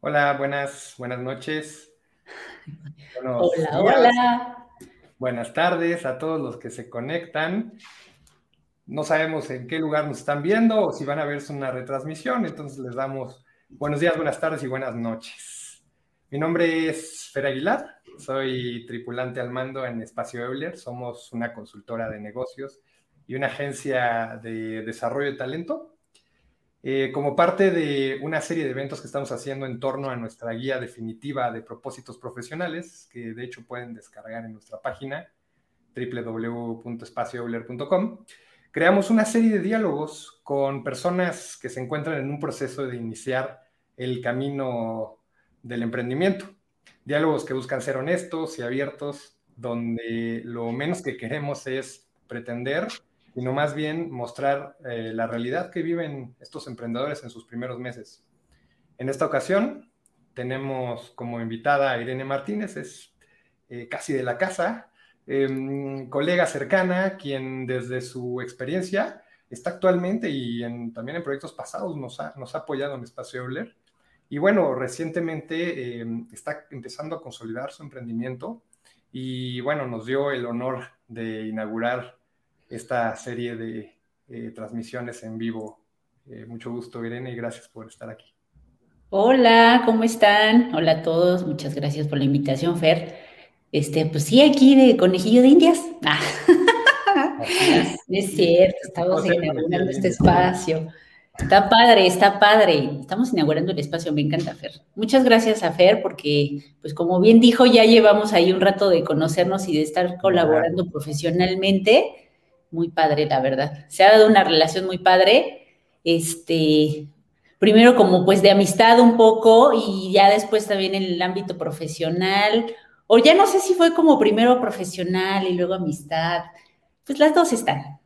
Hola, buenas, buenas noches. hola, hola. Buenas tardes a todos los que se conectan. No sabemos en qué lugar nos están viendo o si van a verse una retransmisión, entonces les damos buenos días, buenas tardes y buenas noches. Mi nombre es Fer Aguilar, soy tripulante al mando en Espacio Euler, somos una consultora de negocios y una agencia de desarrollo de talento. Eh, como parte de una serie de eventos que estamos haciendo en torno a nuestra guía definitiva de propósitos profesionales, que de hecho pueden descargar en nuestra página www.espacioeuler.com, creamos una serie de diálogos con personas que se encuentran en un proceso de iniciar el camino del emprendimiento. Diálogos que buscan ser honestos y abiertos, donde lo menos que queremos es pretender, sino más bien mostrar eh, la realidad que viven estos emprendedores en sus primeros meses. En esta ocasión tenemos como invitada a Irene Martínez, es eh, casi de la casa, Em, colega cercana, quien desde su experiencia está actualmente y también en proyectos pasados nos ha, nos ha apoyado en Espacio Euler. Y bueno, recientemente em, está empezando a consolidar su emprendimiento y bueno, nos dio el honor de inaugurar esta serie de eh, transmisiones en vivo. Eh, mucho gusto, Irene, y gracias por estar aquí. Hola, ¿cómo están? Hola a todos, muchas gracias por la invitación, Fer. Este, pues sí, aquí de conejillo de indias. Ah. es cierto, estamos inaugurando este espacio. Está padre, está padre. Estamos inaugurando el espacio, me encanta Fer. Muchas gracias a Fer porque, pues como bien dijo, ya llevamos ahí un rato de conocernos y de estar colaborando profesionalmente. Muy padre, la verdad. Se ha dado una relación muy padre. Este, primero como pues de amistad un poco y ya después también en el ámbito profesional o ya no sé si fue como primero profesional y luego amistad. Pues las dos están.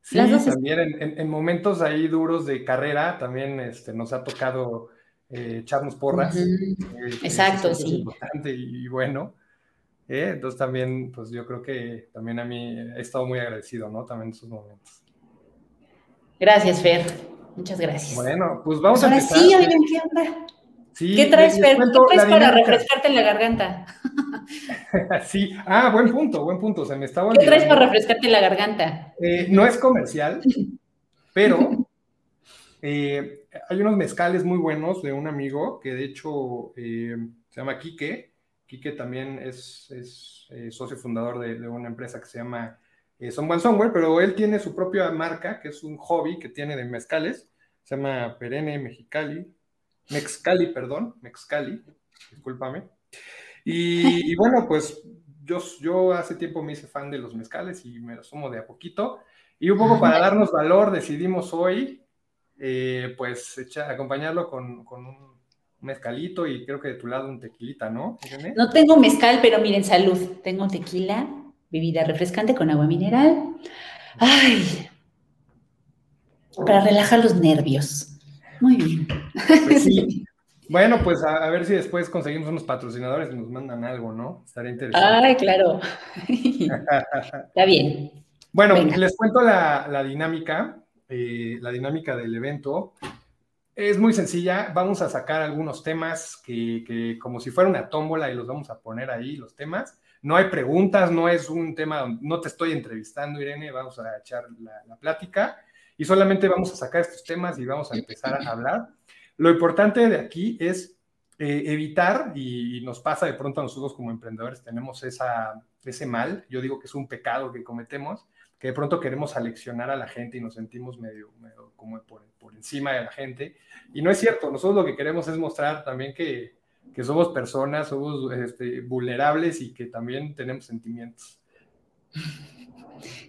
Sí, también En, momentos ahí duros de carrera también este, nos ha tocado eh, echarnos porras. Eh, Exacto, sí. importante y, bueno. Eh, entonces también, pues yo creo que también a mí he estado muy agradecido, ¿no? También en esos momentos. Gracias, Fer. Muchas gracias. Bueno, pues vamos a empezar. Sí, oigan, ¿qué onda? ¿Qué traes, ¿Qué traes para refrescarte en la garganta? sí, ah, buen punto, buen punto. Se me estaba ¿Qué traes para refrescarte en la garganta? Eh, no es comercial, pero eh, hay unos mezcales muy buenos de un amigo que de hecho eh, se llama Quique. Quique también es, socio fundador de, de, una empresa que se llama Son One Somewhere, pero él tiene su propia marca, que es un hobby que tiene de mezcales. Se llama Perenne Mexicali, Mexcali, perdón, Mexcali, discúlpame. Y, bueno, pues yo, yo hace tiempo me hice fan de los mezcales y me los sumo de a poquito. Y un poco para darnos valor, decidimos hoy, eh, pues, acompañarlo con, un mezcalito y creo que de tu lado un tequilita, ¿no? No tengo mezcal, pero miren, salud. Tengo tequila, bebida refrescante con agua mineral. Ay, para relajar los nervios. Muy bien. Pues bueno, pues a, ver si después conseguimos unos patrocinadores y nos mandan algo, ¿no? Estaría interesante. Ay, claro. Está bien. Bueno, les cuento la, dinámica, eh, la dinámica del evento. Es muy sencilla. Vamos a sacar algunos temas que, como si fuera una tómbola y los vamos a poner ahí, los temas. No hay preguntas, no es un tema, no te estoy entrevistando, Irene, vamos a echar la plática y solamente vamos a sacar estos temas y vamos a empezar a hablar. Lo importante de aquí es eh, evitar, y, nos pasa de pronto a nosotros como emprendedores, tenemos ese mal, yo digo que es un pecado que cometemos, que de pronto queremos aleccionar a la gente y nos sentimos medio, como por, por, encima de la gente. Y no es cierto, nosotros lo que queremos es mostrar también que, que somos personas, somos este, vulnerables y que también tenemos sentimientos.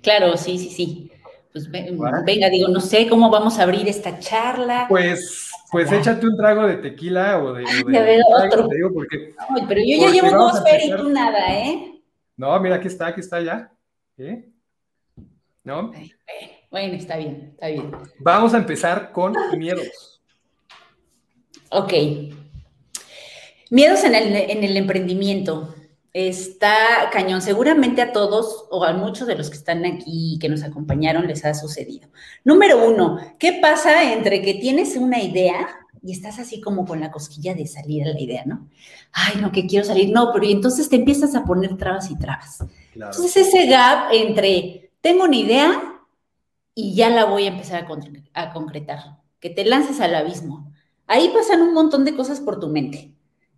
Claro, sí, sí, sí pues venga, digo, no sé cómo vamos a abrir esta charla. Pues, pues échate un trago de tequila o de. otro. pero yo ya llevo dos Fer y tú nada, ¿eh? No, mira, aquí está, aquí está ya. ¿Eh? ¿No? Bueno, está bien, está bien. Vamos a empezar con miedos. Ok. Miedos en el, en el emprendimiento. Está cañón. Seguramente a todos o a muchos de los que están aquí y que nos acompañaron les ha sucedido. Número uno, ¿qué pasa entre que tienes una idea y estás así como con la cosquilla de salir a la idea, ¿no? Ay, no, que quiero salir, no, pero entonces te empiezas a poner trabas y trabas. Entonces ese gap entre tengo una idea y ya la voy a empezar a, concretar, que te lances al abismo. Ahí pasan un montón de cosas por tu mente,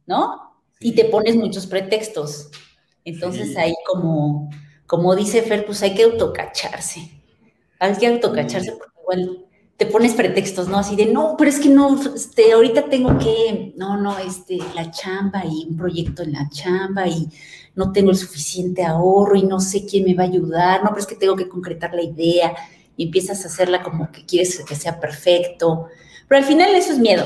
¿no? Y te pones muchos pretextos. Entonces ahí como, como dice Fer, pues hay que autocacharse. Hay que autocacharse porque igual te pones pretextos, ¿no? Así de, no, pero es que no, este, ahorita tengo que, no, no, este, la chamba y un proyecto en la chamba y no tengo el suficiente ahorro y no sé quién me va a ayudar, no, pero es que tengo que concretar la idea y empiezas a hacerla como que quieres que sea perfecto. Pero al final eso es miedo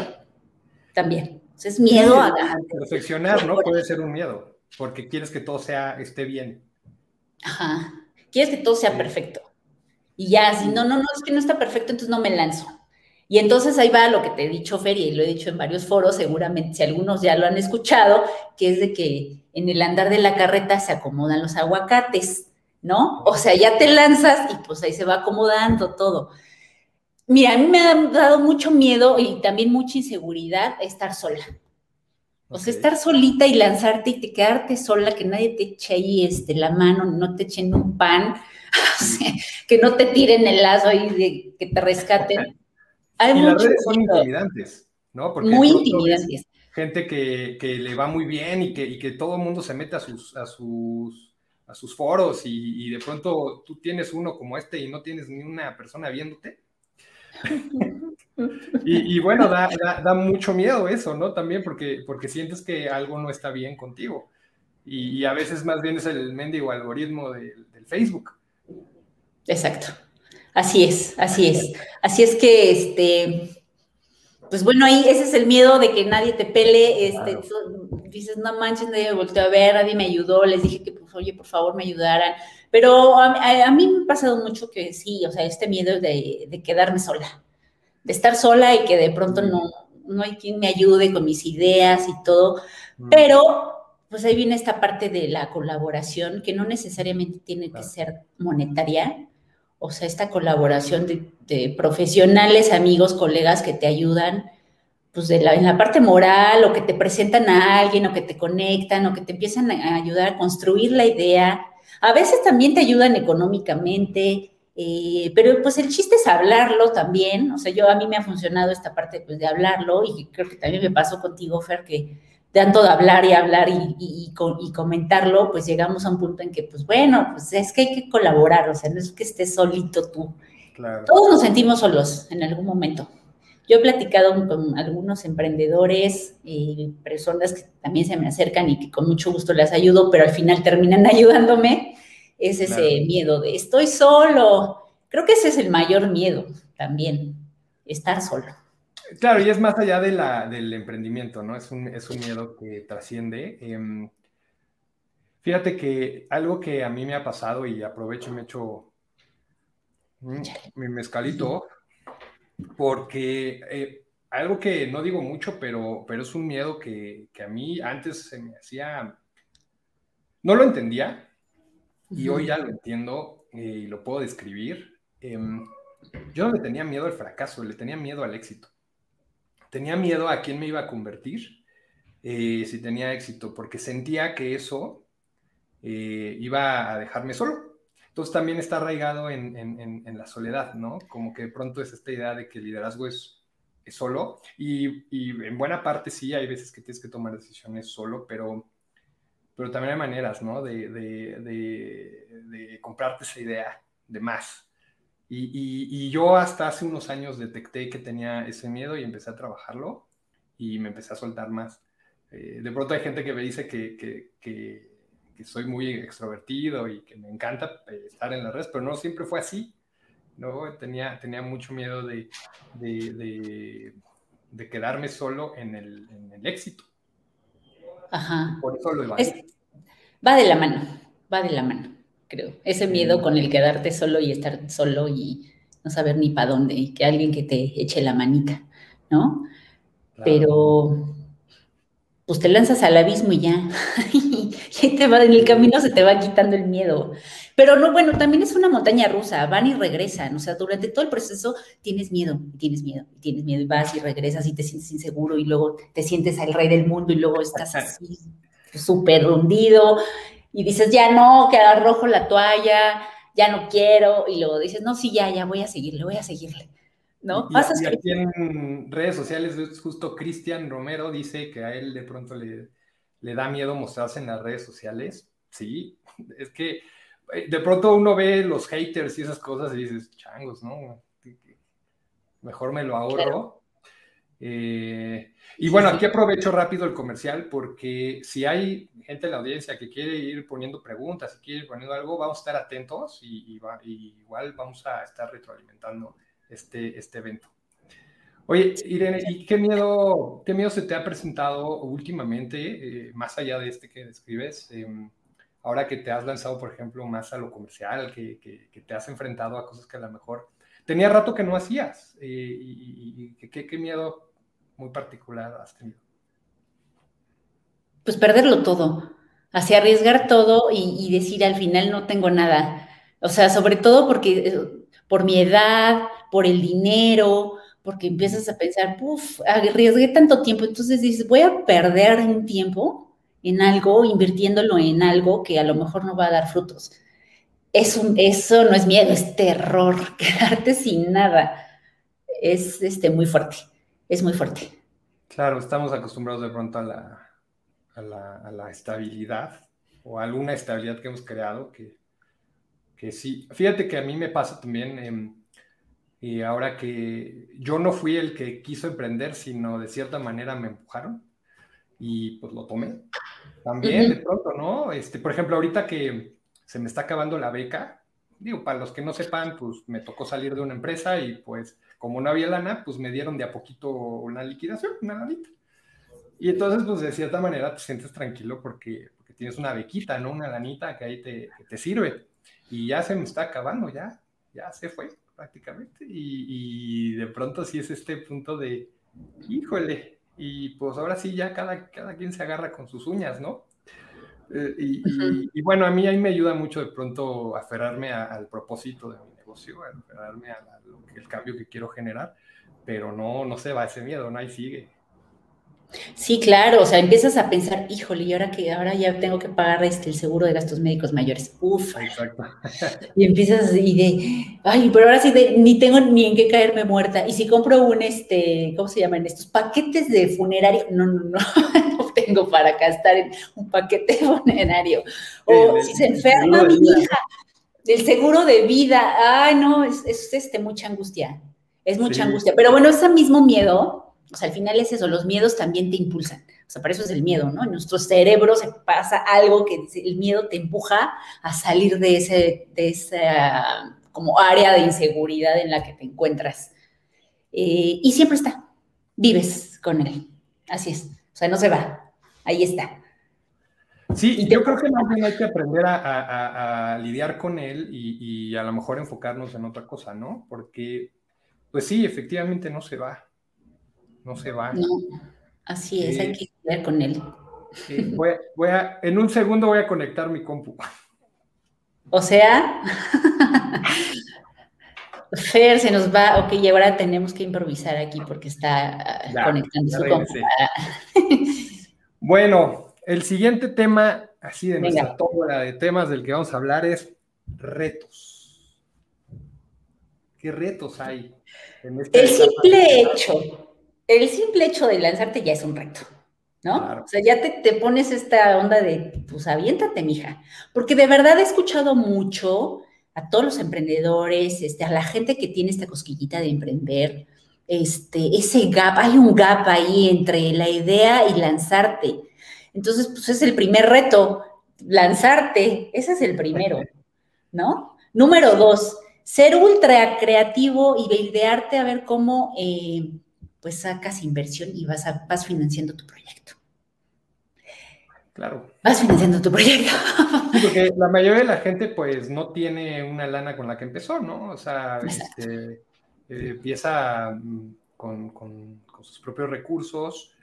también. es miedo a... Perfeccionar, ¿no? Puede ser un miedo, porque quieres que todo sea, esté bien. Ajá. Quieres que todo sea perfecto. Y ya, si no, no, no, es que no está perfecto, entonces no me lanzo. Y entonces ahí va lo que te he dicho, Fer, y lo he dicho en varios foros, seguramente si algunos ya lo han escuchado, que es de que en el andar de la carreta se acomodan los aguacates, ¿no? O sea, ya te lanzas y pues ahí se va acomodando todo. Mira, a mí me ha dado mucho miedo y también mucha inseguridad estar sola. O sea, estar solita y lanzarte y te quedarte sola, que nadie te eche ahí este, la mano, no te echen un pan, que no te tiren el lazo y de, que te rescaten. Hay y las redes son intimidantes, ¿no? Porque muy intimidantes. Gente que, le va muy bien y que, que todo el mundo se mete a sus, a sus, a sus foros y, de pronto tú tienes uno como este y no tienes ni una persona viéndote. y, bueno, da, da, mucho miedo eso, ¿no? También porque, porque sientes que algo no está bien contigo. Y, a veces más bien es el mendigo algoritmo del Facebook. Exacto. Así es, así es. Así es que, este, pues bueno, ahí ese es el miedo de que nadie te pele, este, dices, no manches, nadie me volteó a ver, nadie me ayudó, les dije que, pues, oye, por favor, me ayudaran. Pero a, mí me ha pasado mucho que sí, o sea, este miedo de, de, quedarme sola, de estar sola y que de pronto no, no hay quien me ayude con mis ideas y todo, mm. pero pues ahí viene esta parte de la colaboración que no necesariamente tiene que ser monetaria, o sea, esta colaboración de, profesionales, amigos, colegas que te ayudan, pues de la, en la parte moral, o que te presentan a alguien, o que te conectan, o que te empiezan a ayudar a construir la idea. A veces también te ayudan económicamente, eh, pero pues el chiste es hablarlo también. O sea, yo a mí me ha funcionado esta parte pues, de hablarlo, y creo que también me pasó contigo, Fer, que tanto de hablar y hablar y, y, y, comentarlo, pues llegamos a un punto en que, pues bueno, pues es que hay que colaborar, o sea, no es que estés solito tú. Todos nos sentimos solos en algún momento. Yo he platicado con algunos emprendedores y personas que también se me acercan y que con mucho gusto les ayudo, pero al final terminan ayudándome. Es ese miedo de estoy solo. Creo que ese es el mayor miedo también, estar solo. Claro, y es más allá de la, del emprendimiento, ¿no? Es un, es un miedo que trasciende. Em, fíjate que algo que a mí me ha pasado y aprovecho y me echo mm, mi mezcalito, porque eh, algo que no digo mucho, pero, pero es un miedo que, que, a mí antes se me hacía, no lo entendía y hoy ya lo entiendo eh, y lo puedo describir. Em, yo no le tenía miedo al fracaso, le tenía miedo al éxito tenía miedo a quién me iba a convertir eh, si tenía éxito, porque sentía que eso eh, iba a dejarme solo. Entonces también está arraigado en, la soledad, ¿no? Como que de pronto es esta idea de que el liderazgo es, solo y, en buena parte sí, hay veces que tienes que tomar decisiones solo, pero, pero también hay maneras, ¿no? De, de comprarte esa idea de más, y, yo hasta hace unos años detecté que tenía ese miedo y empecé a trabajarlo y me empecé a soltar más. Eh, de pronto hay gente que me dice que, que, que, soy muy extrovertido y que me encanta eh, estar en las redes, pero no siempre fue así. ¿no? Tenía, tenía mucho miedo de, de, de, quedarme solo en el, en el, éxito. Ajá. Por eso lo va de la mano, va de la mano creo. Ese miedo con el quedarte solo y estar solo y no saber ni para dónde, y que alguien que te eche la manita, ¿no? Pero pues te lanzas al abismo y ya. y te va, en el camino se te va quitando el miedo. Pero no, bueno, también es una montaña rusa, van y regresan, o sea, durante todo el proceso tienes miedo, y tienes miedo, y tienes miedo, y vas y regresas y te sientes inseguro, y luego te sientes al rey del mundo, y luego estás así súper hundido, y dices, ya no, que arrojo la toalla, ya no quiero, y luego dices, no, sí, ya, ya voy a seguirle, voy a seguirle. ¿No? Y, y aquí en redes sociales, justo Cristian Romero dice que a él de pronto le, le da miedo mostrarse en las redes sociales. Sí, es que eh, de pronto uno ve los haters y esas cosas y dices, changos, ¿no? Mejor me lo ahorro. Eh, y bueno, aquí aprovecho rápido el comercial porque si hay gente en la audiencia que quiere ir poniendo preguntas, si quiere ir poniendo algo, vamos a estar atentos y, igual vamos a estar retroalimentando este, este evento. Oye, Irene, ¿y qué miedo, qué miedo se te ha presentado últimamente, eh, más allá de este que describes? Em, ahora que te has lanzado, por ejemplo, más a lo comercial, que, que, te has enfrentado a cosas que a lo mejor tenía rato que no hacías, eh, y, ¿qué, qué miedo muy particular has tenido? Pues perderlo todo, así arriesgar todo y, y decir al final no tengo nada. O sea, sobre todo porque eh, por mi edad, por el dinero, porque empiezas a pensar, puff, arriesgué tanto tiempo, entonces dices, voy a perder un tiempo en algo, invirtiéndolo en algo que a lo mejor no va a dar frutos. Es un, eso no es miedo, es terror, quedarte sin nada. Es este, muy fuerte, es muy fuerte. Claro, estamos acostumbrados de pronto a la, a la, a la estabilidad o a alguna estabilidad que hemos creado que, que sí. Fíjate que a mí me pasa también... en y ahora que yo no fui el que quiso emprender, sino de cierta manera me empujaron y pues lo tomé. También de pronto, ¿no? Este, por ejemplo, ahorita que se me está acabando la beca, digo, para los que no sepan, pues me tocó salir de una empresa y pues como no había lana, pues me dieron de a poquito una liquidación, una lanita. Y entonces, pues de cierta manera te sientes tranquilo porque, porque tienes una bequita, ¿no? Una lanita que ahí te, que te sirve. Y ya se me está acabando, ya, ya se fue prácticamente. Y, de pronto sí es este punto de, híjole, y pues ahora sí ya cada, cada quien se agarra con sus uñas, ¿no? Eh, y, bueno, a mí ahí me ayuda mucho de pronto aferrarme al propósito de mi negocio, aferrarme al cambio que quiero generar, pero no, no se va ese miedo, ¿no? Ahí sigue. Sí, claro, o sea, empiezas a pensar, híjole, y ahora que ahora ya tengo que pagar este, el seguro de gastos médicos mayores, uf. Exacto. Y empiezas y de, ay, pero ahora sí ni tengo ni en qué caerme muerta. Y si compro un, este, ¿cómo se llaman estos? Paquetes de funerario, no, no, no, no tengo para gastar en un paquete funerario. O si se enferma mi hija, el seguro de vida, ay, no, es, es este, mucha angustia, es mucha angustia. Pero bueno, ese mismo miedo o sea, al final es eso, los miedos también te impulsan. O sea, para eso es el miedo, ¿no? En nuestro cerebro se pasa algo que el miedo te empuja a salir de, ese, de esa como área de inseguridad en la que te encuentras. Eh, y siempre está, vives con él. Así es. O sea, no se va, ahí está. Sí, y yo creo que más bien hay que aprender a, lidiar con él y, y, a lo mejor enfocarnos en otra cosa, ¿no? Porque, pues sí, efectivamente no se va no se va. No, así es, hay que ver con él. voy, a, en un segundo voy a conectar mi compu. O sea, Fer se nos va, ok, y ahora tenemos que improvisar aquí porque está conectando su compu. bueno, el siguiente tema, así de nuestra tómbola de temas del que vamos a hablar es retos. ¿Qué retos hay? En el simple hecho el simple hecho de lanzarte ya es un reto, ¿no? O sea, ya te, pones esta onda de, pues aviéntate, mija. Porque de verdad he escuchado mucho a todos los emprendedores, este, a la gente que tiene esta cosquillita de emprender, este, ese gap, hay un gap ahí entre la idea y lanzarte. Entonces, pues es el primer reto, lanzarte, ese es el primero, ¿no? Número dos, ser ultra creativo y idearte a ver cómo eh, pues sacas inversión y vas, a, vas financiando tu proyecto. Claro. Vas financiando tu proyecto. porque la mayoría de la gente pues no tiene una lana con la que empezó, ¿no? O sea, este, eh, empieza mm, con, sus propios recursos.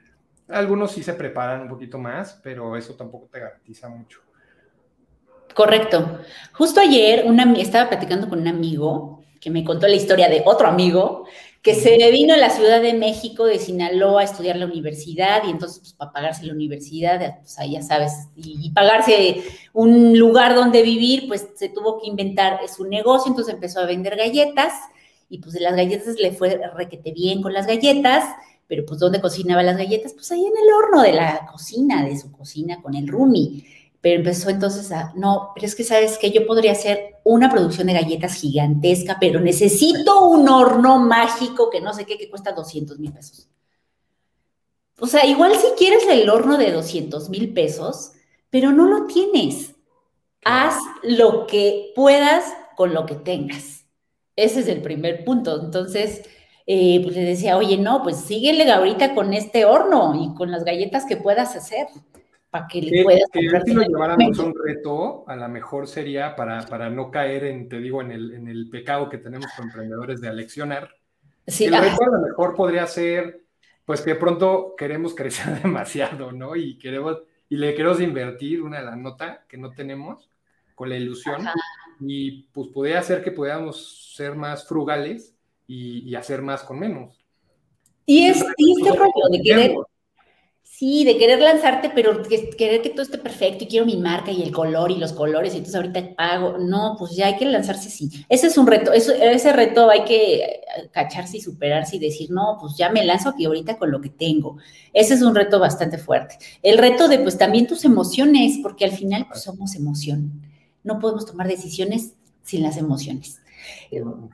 Algunos sí se preparan un poquito más, pero eso tampoco te garantiza mucho. Correcto. Justo ayer una, estaba platicando con un amigo que me contó la historia de otro amigo que se vino a la Ciudad de México, de Sinaloa, a estudiar la universidad, y entonces, pues, para pagarse la universidad, pues ahí ya sabes, y, pagarse un lugar donde vivir, pues se tuvo que inventar su negocio, entonces empezó a vender galletas, y pues de las galletas le fue requete bien con las galletas, pero pues ¿dónde cocinaba las galletas? Pues ahí en el horno de la cocina, de su cocina con el roomie pero empezó entonces a, no, pero es que sabes que yo podría hacer una producción de galletas gigantesca, pero necesito un horno mágico que no sé qué, que cuesta 200 mil pesos. O sea, igual si quieres el horno de 200 mil pesos, pero no lo tienes. Haz lo que puedas con lo que tengas. Ese es el primer punto. Entonces, eh, pues le decía, oye, no, pues síguele ahorita con este horno y con las galletas que puedas hacer para que le puedas que, si lo lleváramos un reto, a lo mejor sería para, para no caer en, te digo, en el, en el pecado que tenemos con emprendedores de aleccionar. Sí, el reto a lo mejor podría ser, pues que pronto queremos crecer demasiado, ¿no? Y queremos, y le queremos invertir una de la nota que no tenemos con la ilusión. Y pues podría hacer que podamos ser más frugales y, y hacer más con menos. Y, es, y este rollo de querer Sí, de querer lanzarte, pero querer que todo esté perfecto y quiero mi marca y el color y los colores y entonces ahorita pago. No, pues ya hay que lanzarse, sí. Ese es un reto, ese reto hay que eh, cacharse y superarse y decir, no, pues ya me lanzo aquí ahorita con lo que tengo. Ese es un reto bastante fuerte. El reto de pues también tus emociones, porque al final pues, somos emoción. No podemos tomar decisiones sin las emociones.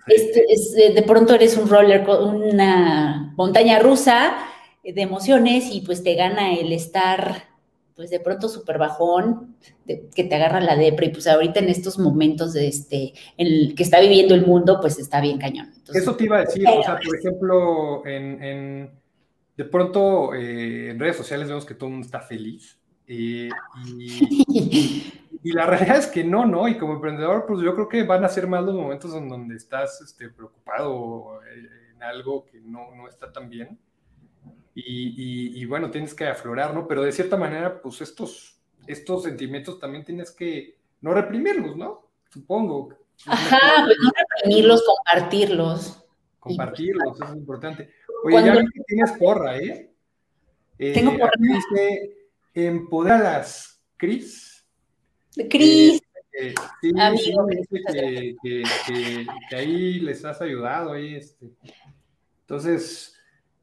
Este, eh, de pronto eres un roller, una montaña rusa de emociones y pues te gana el estar pues de pronto súper bajón, que te agarra la depre y pues ahorita en estos momentos de este, en el que está viviendo el mundo, pues está bien cañón. Eso te iba a decir, o sea, por ejemplo, en, de pronto eh, en redes sociales vemos que todo el mundo está feliz eh, y, y, la realidad es que no, ¿no? Y como emprendedor, pues yo creo que van a ser más los momentos en donde estás este, preocupado eh, en algo que no, no está tan bien y, bueno, tienes que aflorar, ¿no? Pero de cierta manera, pues estos, estos sentimientos también tienes que no reprimirlos, ¿no? Supongo. Ajá, pues no reprimirlos, compartirlos. Compartirlos, eso es importante. Oye, ya que tienes porra, ¿eh? eh Tengo porra. Dice, empoderalas, Cris. Cris. Eh, sí, Amigo, sí, que, que, que, ahí les has ayudado, ahí, este. Entonces,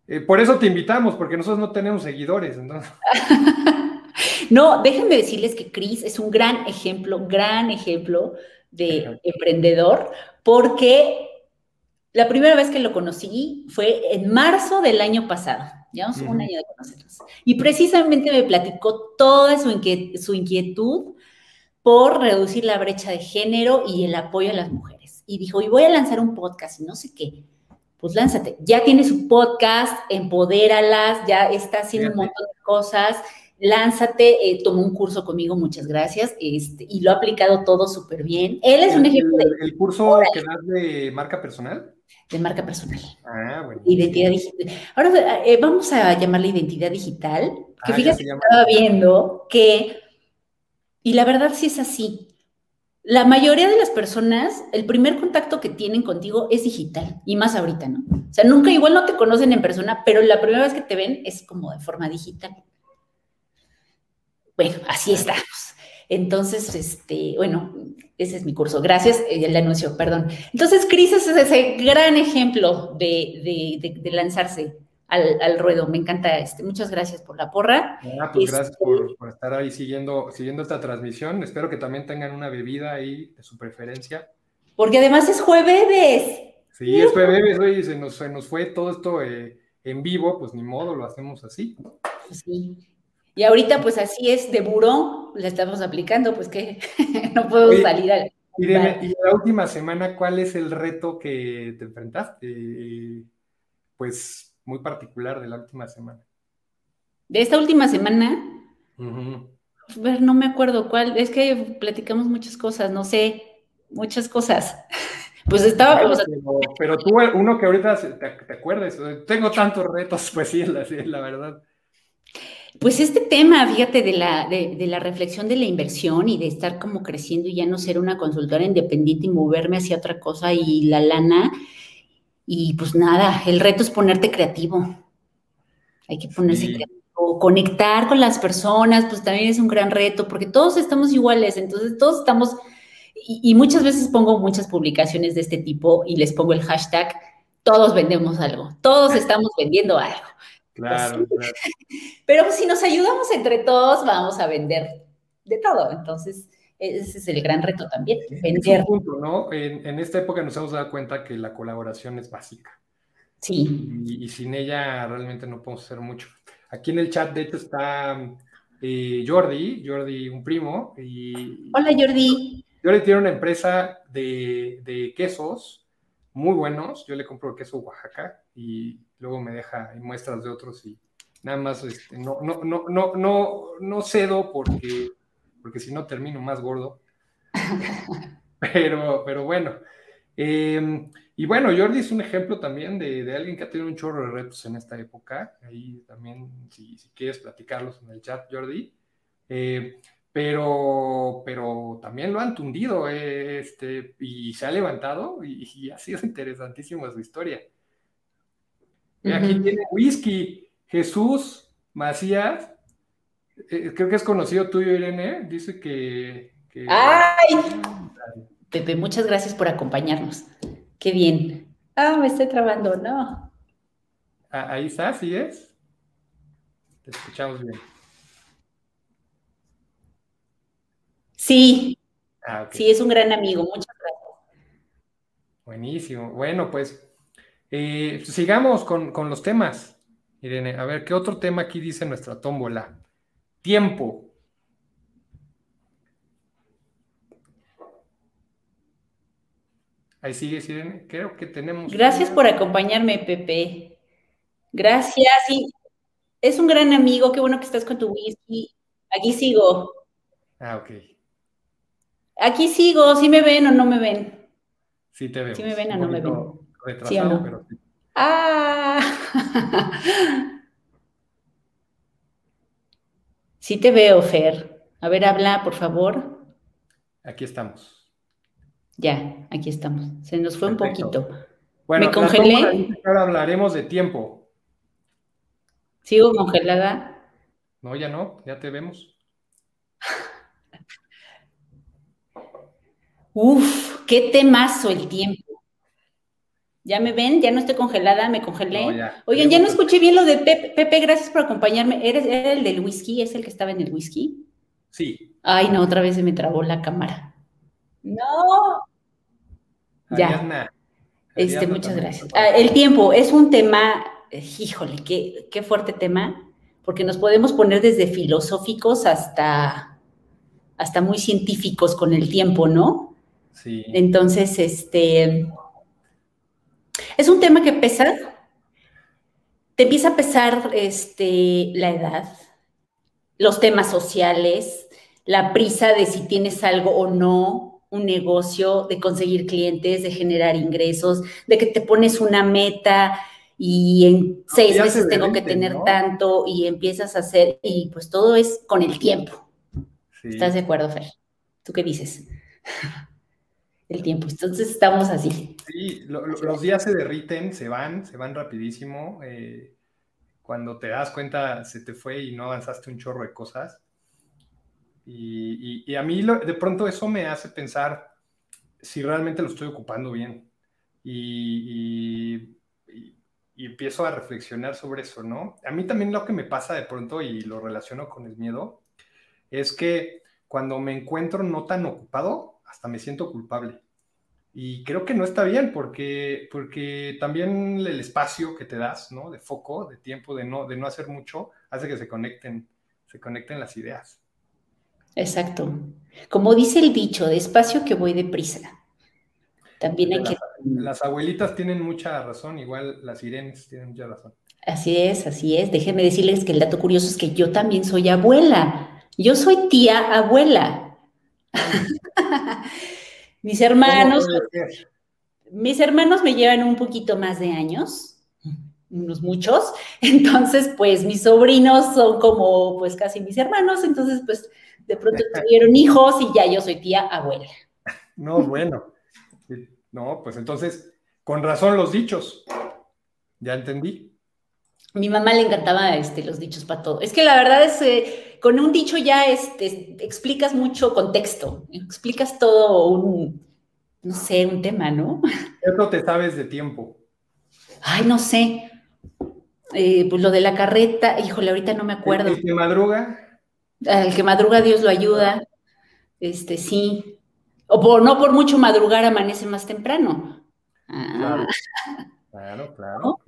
eh, por eso te invitamos, porque nosotros no tenemos seguidores. ¿no? no, déjenme decirles que Cris es un gran ejemplo, gran ejemplo de emprendedor, porque la primera vez que lo conocí fue en marzo del año pasado. Llevamos un año de conocernos. Y precisamente me platicó toda su, su inquietud por reducir la brecha de género y el apoyo a las mujeres. Y dijo, y voy a lanzar un podcast y no sé qué pues lánzate. Ya tiene su podcast, empodéralas, ya está haciendo un montón de cosas. Lánzate, eh, tomó un curso conmigo, muchas gracias, este, y lo ha aplicado todo súper bien. Él es un ejemplo de... ¿El curso que das de marca personal? De marca personal. Ah, bueno. Identidad digital. Ahora eh, vamos a llamarle identidad digital, que ah, fíjate estaba viendo que, y la verdad sí es así, la mayoría de las personas, el primer contacto que tienen contigo es digital, y más ahorita, ¿no? O sea, nunca, igual no te conocen en persona, pero la primera vez que te ven es como de forma digital. Bueno, así estamos. Entonces, este, bueno, ese es mi curso. Gracias, eh, el anuncio, perdón. Entonces, Cris es ese gran ejemplo de, de, de lanzarse al, ruedo. Me encanta este. Muchas gracias por la porra. Ah, pues gracias este, por, estar ahí siguiendo, siguiendo esta transmisión. Espero que también tengan una bebida ahí de su preferencia. Porque además es jueves. Sí, es jueves, oye, se nos, se nos fue todo esto eh, en vivo, pues ni modo, lo hacemos así. Sí. Y ahorita, pues así es, de buró, la estamos aplicando, pues que no puedo salir al. Y, y la última semana, ¿cuál es el reto que te enfrentaste? Pues muy particular de la última semana. ¿De esta última semana? Ver, no me acuerdo cuál. Es que platicamos muchas cosas, no sé, muchas cosas. Pues estaba. pero, tú, uno que ahorita te, acuerdes, tengo tantos retos, pues sí, la, la verdad. Pues este tema, fíjate, de la, de, de, la reflexión de la inversión y de estar como creciendo y ya no ser una consultora independiente y moverme hacia otra cosa y la lana. Y pues nada, el reto es ponerte creativo. Hay que ponerse creativo. Conectar con las personas, pues también es un gran reto, porque todos estamos iguales, entonces todos estamos, y, y muchas veces pongo muchas publicaciones de este tipo y les pongo el hashtag, todos vendemos algo, todos estamos vendiendo algo. Claro, claro. Pero si nos ayudamos entre todos, vamos a vender de todo. Entonces, ese es el gran reto también, vender. Punto, ¿no? En, en, esta época nos hemos dado cuenta que la colaboración es básica. Sí. Y, y, sin ella realmente no podemos hacer mucho. Aquí en el chat, de hecho, está eh, Jordi, Jordi, un primo. Y, Hola, Jordi. Jordi tiene una empresa de, de quesos muy buenos. Yo le compro queso Oaxaca y luego me deja muestras de otros y nada más este, no, no, no, no, no, no cedo porque, porque si no termino más gordo. pero, pero bueno. Eh, y bueno, Jordi es un ejemplo también de, de, alguien que ha tenido un chorro de retos en esta época. Ahí también, si, si quieres platicarlos en el chat, Jordi. Eh, pero, pero también lo han tundido eh, este, y se ha levantado y, y ha sido interesantísima su historia. Aquí uh -huh. tiene whisky. Jesús Macías, eh, creo que es conocido tuyo, Irene. Dice que. que... ¡Ay! Pepe, muchas gracias por acompañarnos. Qué bien. Ah, me estoy trabando, ¿no? Ah, ahí está, ¿sí es? Te escuchamos bien. Sí. Ah, okay. Sí, es un gran amigo. Muchas gracias. Buenísimo. Bueno, pues eh, sigamos con, con, los temas. Irene, a ver, ¿qué otro tema aquí dice nuestra tómbola? Tiempo. Ahí sigue, Irene. Creo que tenemos. Gracias por acompañarme, Pepe. Gracias. Y es un gran amigo. Qué bueno que estás con tu whisky. Aquí sigo. Ah, ok. Aquí sigo. ¿Sí me ven o no me ven? Sí, te veo. ¿Sí me ven o no me ven? retrasado, ¿Sí o no? pero sí. Ah. Sí te veo, Fer. A ver, habla, por favor. Aquí estamos. Ya, aquí estamos. Se nos fue Perfecto. un poquito. Bueno, Me congelé. ahora hablaremos de tiempo. ¿Sigo congelada? No, ya no, ya te vemos. Uf, qué temazo el tiempo. ¿Ya me ven? ¿Ya no estoy congelada? ¿Me congelé? No, ya. Oigan, ya no escuché bien lo de Pepe. Pepe, gracias por acompañarme. ¿Eres, ¿Era el del whisky? ¿Es el que estaba en el whisky? Sí. Ay, no, otra vez se me trabó la cámara. No. Ya. Ariadna. Este, Ariadna muchas gracias. Ah, el tiempo es un tema, híjole, qué, qué fuerte tema, porque nos podemos poner desde filosóficos hasta, hasta muy científicos con el tiempo, ¿no? Sí. Entonces, este, es un tema que pesa, te empieza a pesar este, la edad, los temas sociales, la prisa de si tienes algo o no, un negocio, de conseguir clientes, de generar ingresos, de que te pones una meta y en seis meses se tengo que tener ¿no? tanto y empiezas a hacer, y pues todo es con el tiempo. sí. ¿Estás de acuerdo, Fer? ¿Tú qué dices? El tiempo. Entonces estamos así. Sí, lo- lo- los días se derriten, se van, se van rapidísimo. eh, cuando te das cuenta, se te fue y no avanzaste un chorro de cosas. Y, a mí de pronto eso me hace pensar si realmente lo estoy ocupando bien. Y empiezo a reflexionar sobre eso, ¿no? A mí también lo que me pasa de pronto, y lo relaciono con el miedo, es que cuando me encuentro no tan ocupado, hasta me siento culpable. Y creo que no está bien porque, porque también el espacio que te das, ¿no? De foco, de tiempo, de no, de no hacer mucho, hace que se conecten, se conecten las ideas. Exacto. Como dice el dicho, despacio que voy deprisa. También hay Las, que... las abuelitas tienen mucha razón, igual las sirenes tienen mucha razón. Así es, así es. Déjenme decirles que el dato curioso es que yo también soy abuela. Yo soy tía abuela. Mis hermanos, mis hermanos me llevan un poquito más de años. unos muchos. Entonces, pues mis sobrinos son como pues casi mis hermanos, entonces pues de pronto tuvieron hijos y ya yo soy tía abuela. No, bueno. No, pues entonces, con razón los dichos. Ya entendí. Mi mamá le encantaba este, los dichos para todo. Es que la verdad es, eh, con un dicho ya este, explicas mucho contexto, explicas todo un, no sé, un tema, ¿no? ¿Qué te sabes de tiempo? Ay, no sé. Eh, pues lo de la carreta, híjole, ahorita no me acuerdo. ¿El que madruga? El que madruga, Dios lo ayuda. Este, sí. O por no por mucho madrugar amanece más temprano. Ah. Claro, claro.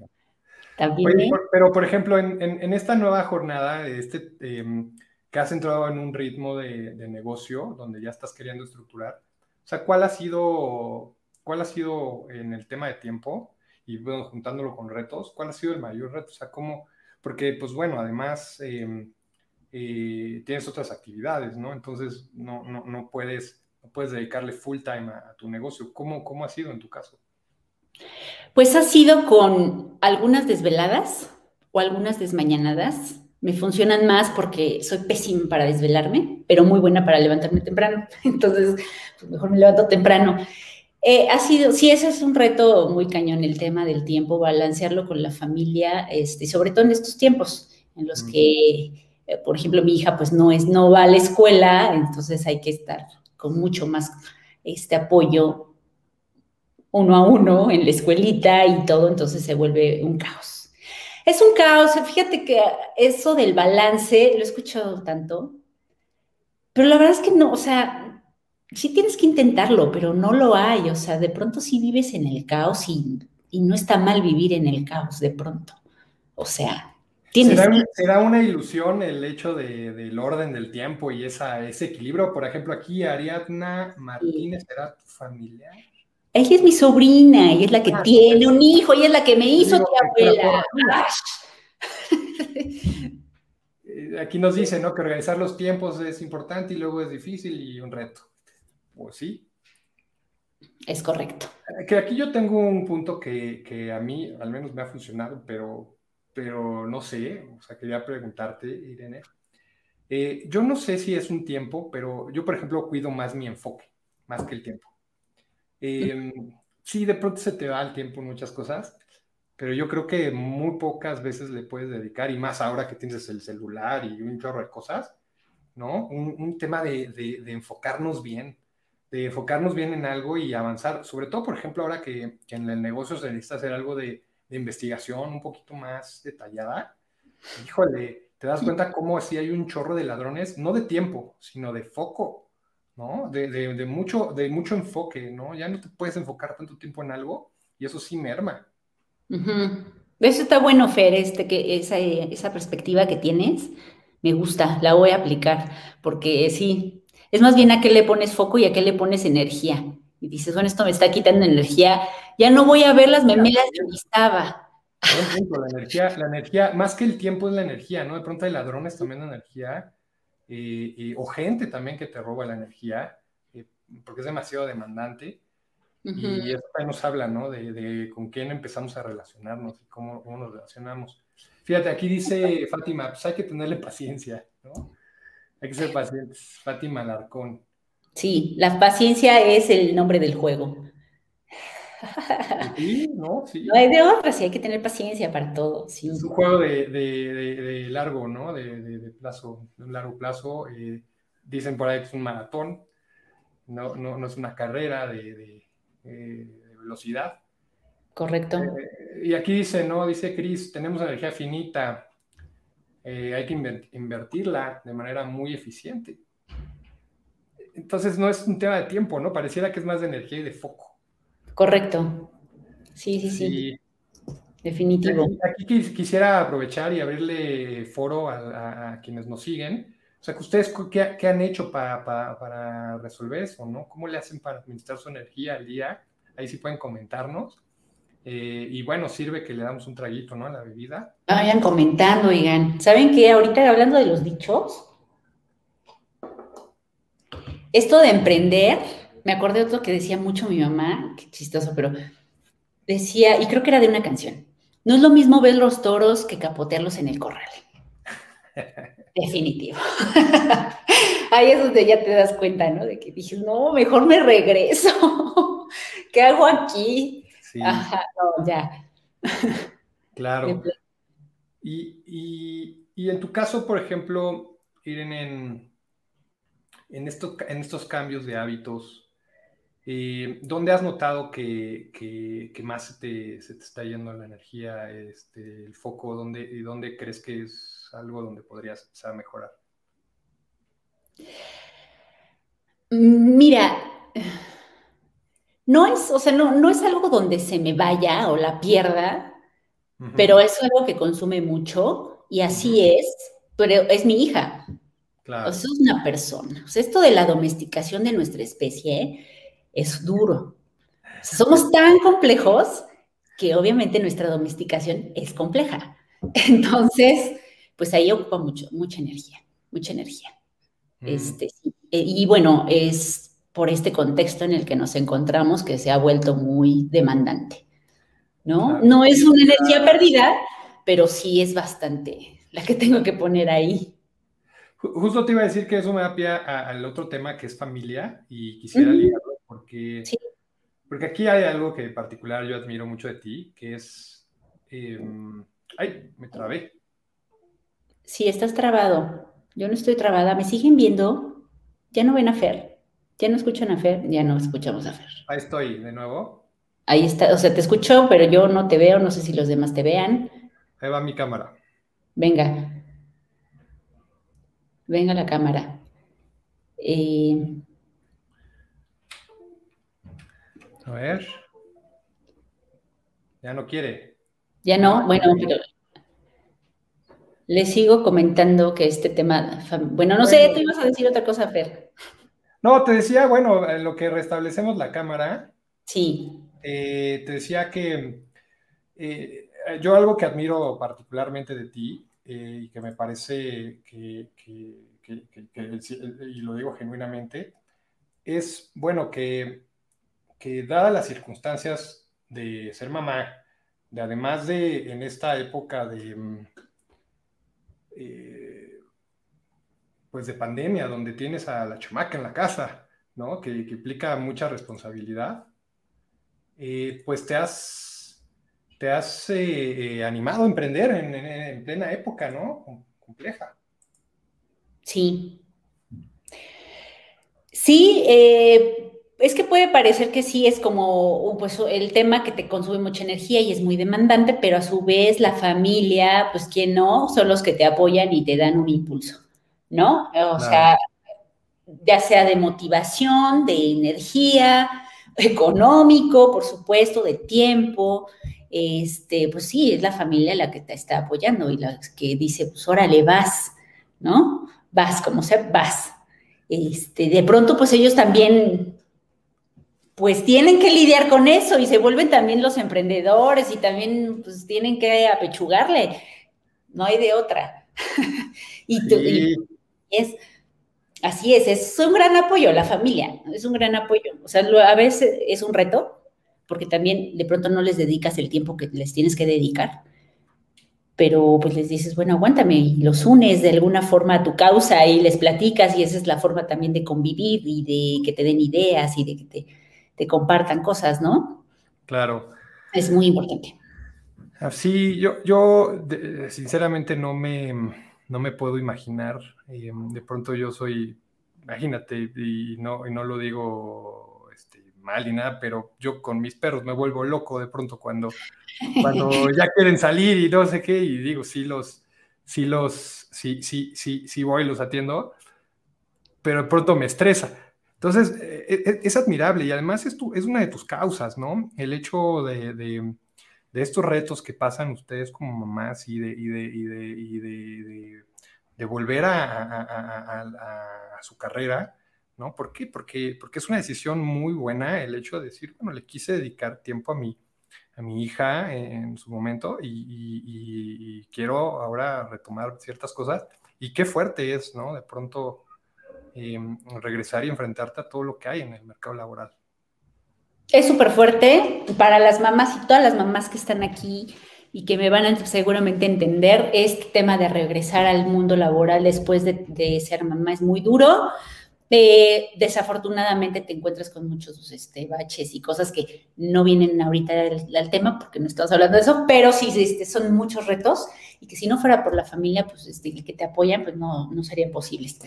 También. pero, por ejemplo, en, esta nueva jornada, este, em, que has entrado en un ritmo de, de, negocio donde ya estás queriendo estructurar, o sea, ¿cuál ha sido, cuál ha sido en el tema de tiempo? y bueno, juntándolo con retos, ¿cuál ha sido el mayor reto? O sea, ¿cómo? Porque, pues bueno, además em, eh, tienes otras actividades, ¿no? Entonces, no, no, no, puedes, no puedes dedicarle full time a, tu negocio. ¿Cómo, ¿Cómo ha sido en tu caso? Pues ha sido con algunas desveladas o algunas desmañanadas. Me funcionan más porque soy pésima para desvelarme, pero muy buena para levantarme temprano. Entonces, pues mejor me levanto temprano. Eh, ha sido, sí, ese es un reto muy cañón, el tema del tiempo, balancearlo con la familia, este, sobre todo en estos tiempos en los que, eh, por ejemplo, mi hija pues no, es, no va a la escuela, entonces hay que estar con mucho más este apoyo uno a uno en la escuelita y todo, entonces se vuelve un caos. Es un caos, fíjate que eso del balance, lo he escuchado tanto, pero la verdad es que no, o sea, sí tienes que intentarlo, pero no lo hay. O sea, de pronto sí vives en el caos y, no está mal vivir en el caos de pronto. O sea, tienes ¿Será, ¿será una ilusión el hecho del orden del tiempo y esa, ese equilibrio? Por ejemplo, aquí Ariadna Martínez, ¿será tu familiar? Ella es mi sobrina, ella es la que ah, tiene un hijo, ella es la que me hizo mi abuela. Eh, aquí nos dice, ¿no? Que organizar los tiempos es importante y luego es difícil y un reto. Pues sí. Es correcto. Que aquí yo tengo un punto que, a mí al menos me ha funcionado, pero, pero no sé, o sea, quería preguntarte, Irene. Eh, yo no sé si es un tiempo, pero yo, por ejemplo, cuido más mi enfoque, más que el tiempo. Em, sí, de pronto se te va el tiempo en muchas cosas, pero yo creo que muy pocas veces le puedes dedicar, y más ahora que tienes el celular y un chorro de cosas, ¿no? Un, tema de, de enfocarnos bien de enfocarnos bien en algo y avanzar, sobre todo, por ejemplo, ahora que, en el negocio se necesita hacer algo de, investigación un poquito más detallada, híjole, te das cuenta cómo así hay un chorro de ladrones, no de tiempo, sino de foco, ¿no? De, mucho, de mucho enfoque, ¿no? Ya no te puedes enfocar tanto tiempo en algo y eso sí merma. Eso está bueno, Fer, este, que esa, esa perspectiva que tienes, me gusta, la voy a aplicar, porque sí, es más bien a qué le pones foco y a qué le pones energía. Y dices, bueno, esto me está quitando energía, ya no voy a ver las memelas que estaba. La energía, la energía, más que el tiempo es la energía, ¿no? De pronto hay ladrones también de energía, eh, o gente también que te roba la energía, eh, porque es demasiado demandante. Y eso también nos habla, ¿no? De, con quién empezamos a relacionarnos y cómo, cómo, nos relacionamos. Fíjate, aquí dice Fátima, pues hay que tenerle paciencia, ¿no? Hay que ser pacientes. Fátima Alarcón. Sí, la paciencia es el nombre del juego. Sí, no, sí. No hay de otra, sí hay que tener paciencia para todo. Es un juego de, largo, ¿no? De, plazo, de un largo plazo. Eh, dicen por ahí que es un maratón, no, no, es una carrera de, eh, velocidad. Correcto. Eh, y aquí dice, ¿no? Dice Cris, tenemos energía finita, eh, hay que invertirla de manera muy eficiente. Entonces no es un tema de tiempo, ¿no? Pareciera que es más de energía y de foco. Correcto. Sí, sí, sí. Definitivo. Aquí, quisiera aprovechar y abrirle foro a, quienes nos siguen. O sea, que ustedes, ¿qué, han hecho para, resolver eso, no? ¿Cómo le hacen para administrar su energía al día? Ahí sí pueden comentarnos. Eh, y bueno, sirve que le damos un traguito, ¿no? A la bebida. Vayan comentando, oigan. ¿Saben qué? Ahorita hablando de los dichos, esto de emprender, me acordé de otro que decía mucho mi mamá, qué chistoso, pero decía, y creo que era de una canción, No es lo mismo ver los toros que capotearlos en el corral. Definitivo. Ahí es donde ya te das cuenta, ¿no? De que dices, no, mejor me regreso. ¿Qué hago aquí? Sí. Ajá, no, ya. Claro. Y, en tu caso, por ejemplo, Irene, en, en, en estos cambios de hábitos, eh, ¿dónde has notado que, más se te, está yendo la energía, este, el foco? ¿dónde, ¿Y dónde crees que es algo donde podrías empezar a mejorar? Mira, no es, o sea, no, no es algo donde se me vaya o la pierda, pero es algo que consume mucho y así es, pero es mi hija. Claro. O sea, es una persona. O sea, esto de la domesticación de nuestra especie es duro. somos tan complejos que obviamente nuestra domesticación es compleja. Entonces, pues ahí ocupa mucho, mucha energía, mucha energía. Este, eh, y bueno, es por este contexto en el que nos encontramos que se ha vuelto muy demandante. ¿no? No es una energía perdida, pero sí es bastante la que tengo que poner ahí. Justo te iba a decir que eso me da pie al otro tema que es familia y quisiera ligarlo porque, porque aquí hay algo que en particular yo admiro mucho de ti, que es... Em, ay, me trabé. Sí, estás trabado. Yo no estoy trabada. ¿Me siguen viendo? Ya no ven a Fer. Ya no escuchan a Fer. Ya no escuchamos a Fer. Ahí estoy, de nuevo. Ahí está, o sea, te escucho, pero yo no te veo, no sé si los demás te vean. Ahí va mi cámara. Venga. Venga la cámara. Eh, A ver. Ya no quiere. Ya no, bueno, pero le sigo comentando que este tema, bueno, no sé, tú ibas a decir otra cosa, Fer. No, te decía, bueno, en lo que restablecemos la cámara. Sí. Eh, te decía que eh, yo algo que admiro particularmente de ti eh, y que me parece que, y lo digo genuinamente, es, bueno, que, que dadas las circunstancias de ser mamá, de además de en esta época de, mm, pues de pandemia, donde tienes a la chamaca en la casa, ¿no? Que, que implica mucha responsabilidad, eh, pues te has, te has eh, eh, animado a emprender en, plena época, ¿no? Compleja. Sí. Sí, es que puede parecer que sí es como pues, el tema que te consume mucha energía y es muy demandante, pero a su vez la familia, pues quien no, son los que te apoyan y te dan un impulso, ¿no? O sea, ya sea de motivación, de energía, económico, por supuesto, de tiempo. Este, pues sí, es la familia la que te está apoyando y la que dice, pues órale, vas, ¿no? Vas, como sea, vas. Este, de pronto, pues ellos también, pues tienen que lidiar con eso y se vuelven también los emprendedores y también, pues tienen que apechugarle. No hay de otra. y, y es, Así es, es un gran apoyo, la familia, es un gran apoyo. O sea, a veces es un reto, porque también de pronto no les dedicas el tiempo que les tienes que dedicar, pero pues les dices, bueno, aguántame, y los unes de alguna forma a tu causa y les platicas y esa es la forma también de convivir y de que te den ideas y de que te, compartan cosas, ¿no? Claro. Es muy importante. Sí, yo, yo sinceramente no me no me puedo imaginar. Eh, de pronto yo soy, imagínate, y no, y no lo digo este, mal ni nada, pero yo con mis perros me vuelvo loco de pronto cuando, cuando ya quieren salir y no sé qué, y digo, sí los, sí los, sí, sí, sí, sí voy y los atiendo, pero de pronto me estresa. Entonces, e, e, es, admirable y además es, tu, es una de tus causas, ¿no? El hecho de, estos retos que pasan ustedes como mamás y de, y de, y de, y de, de volver a, su carrera, ¿no? ¿Por qué? Porque, porque es una decisión muy buena el hecho de decir, bueno, le quise dedicar tiempo a mi, a mi hija en su momento y, quiero ahora retomar ciertas cosas. Y qué fuerte es, ¿no? De pronto em, regresar y enfrentarte a todo lo que hay en el mercado laboral es súper fuerte para las mamás y todas las mamás que están aquí y que me van a seguramente entender, este tema de regresar al mundo laboral después de, ser mamá es muy duro. Eh, desafortunadamente te encuentras con muchos este, baches y cosas que no vienen ahorita al, tema porque no estamos hablando de eso, pero sí este, son muchos retos y que si no fuera por la familia, pues este, que te apoyan, pues no, no serían posibles.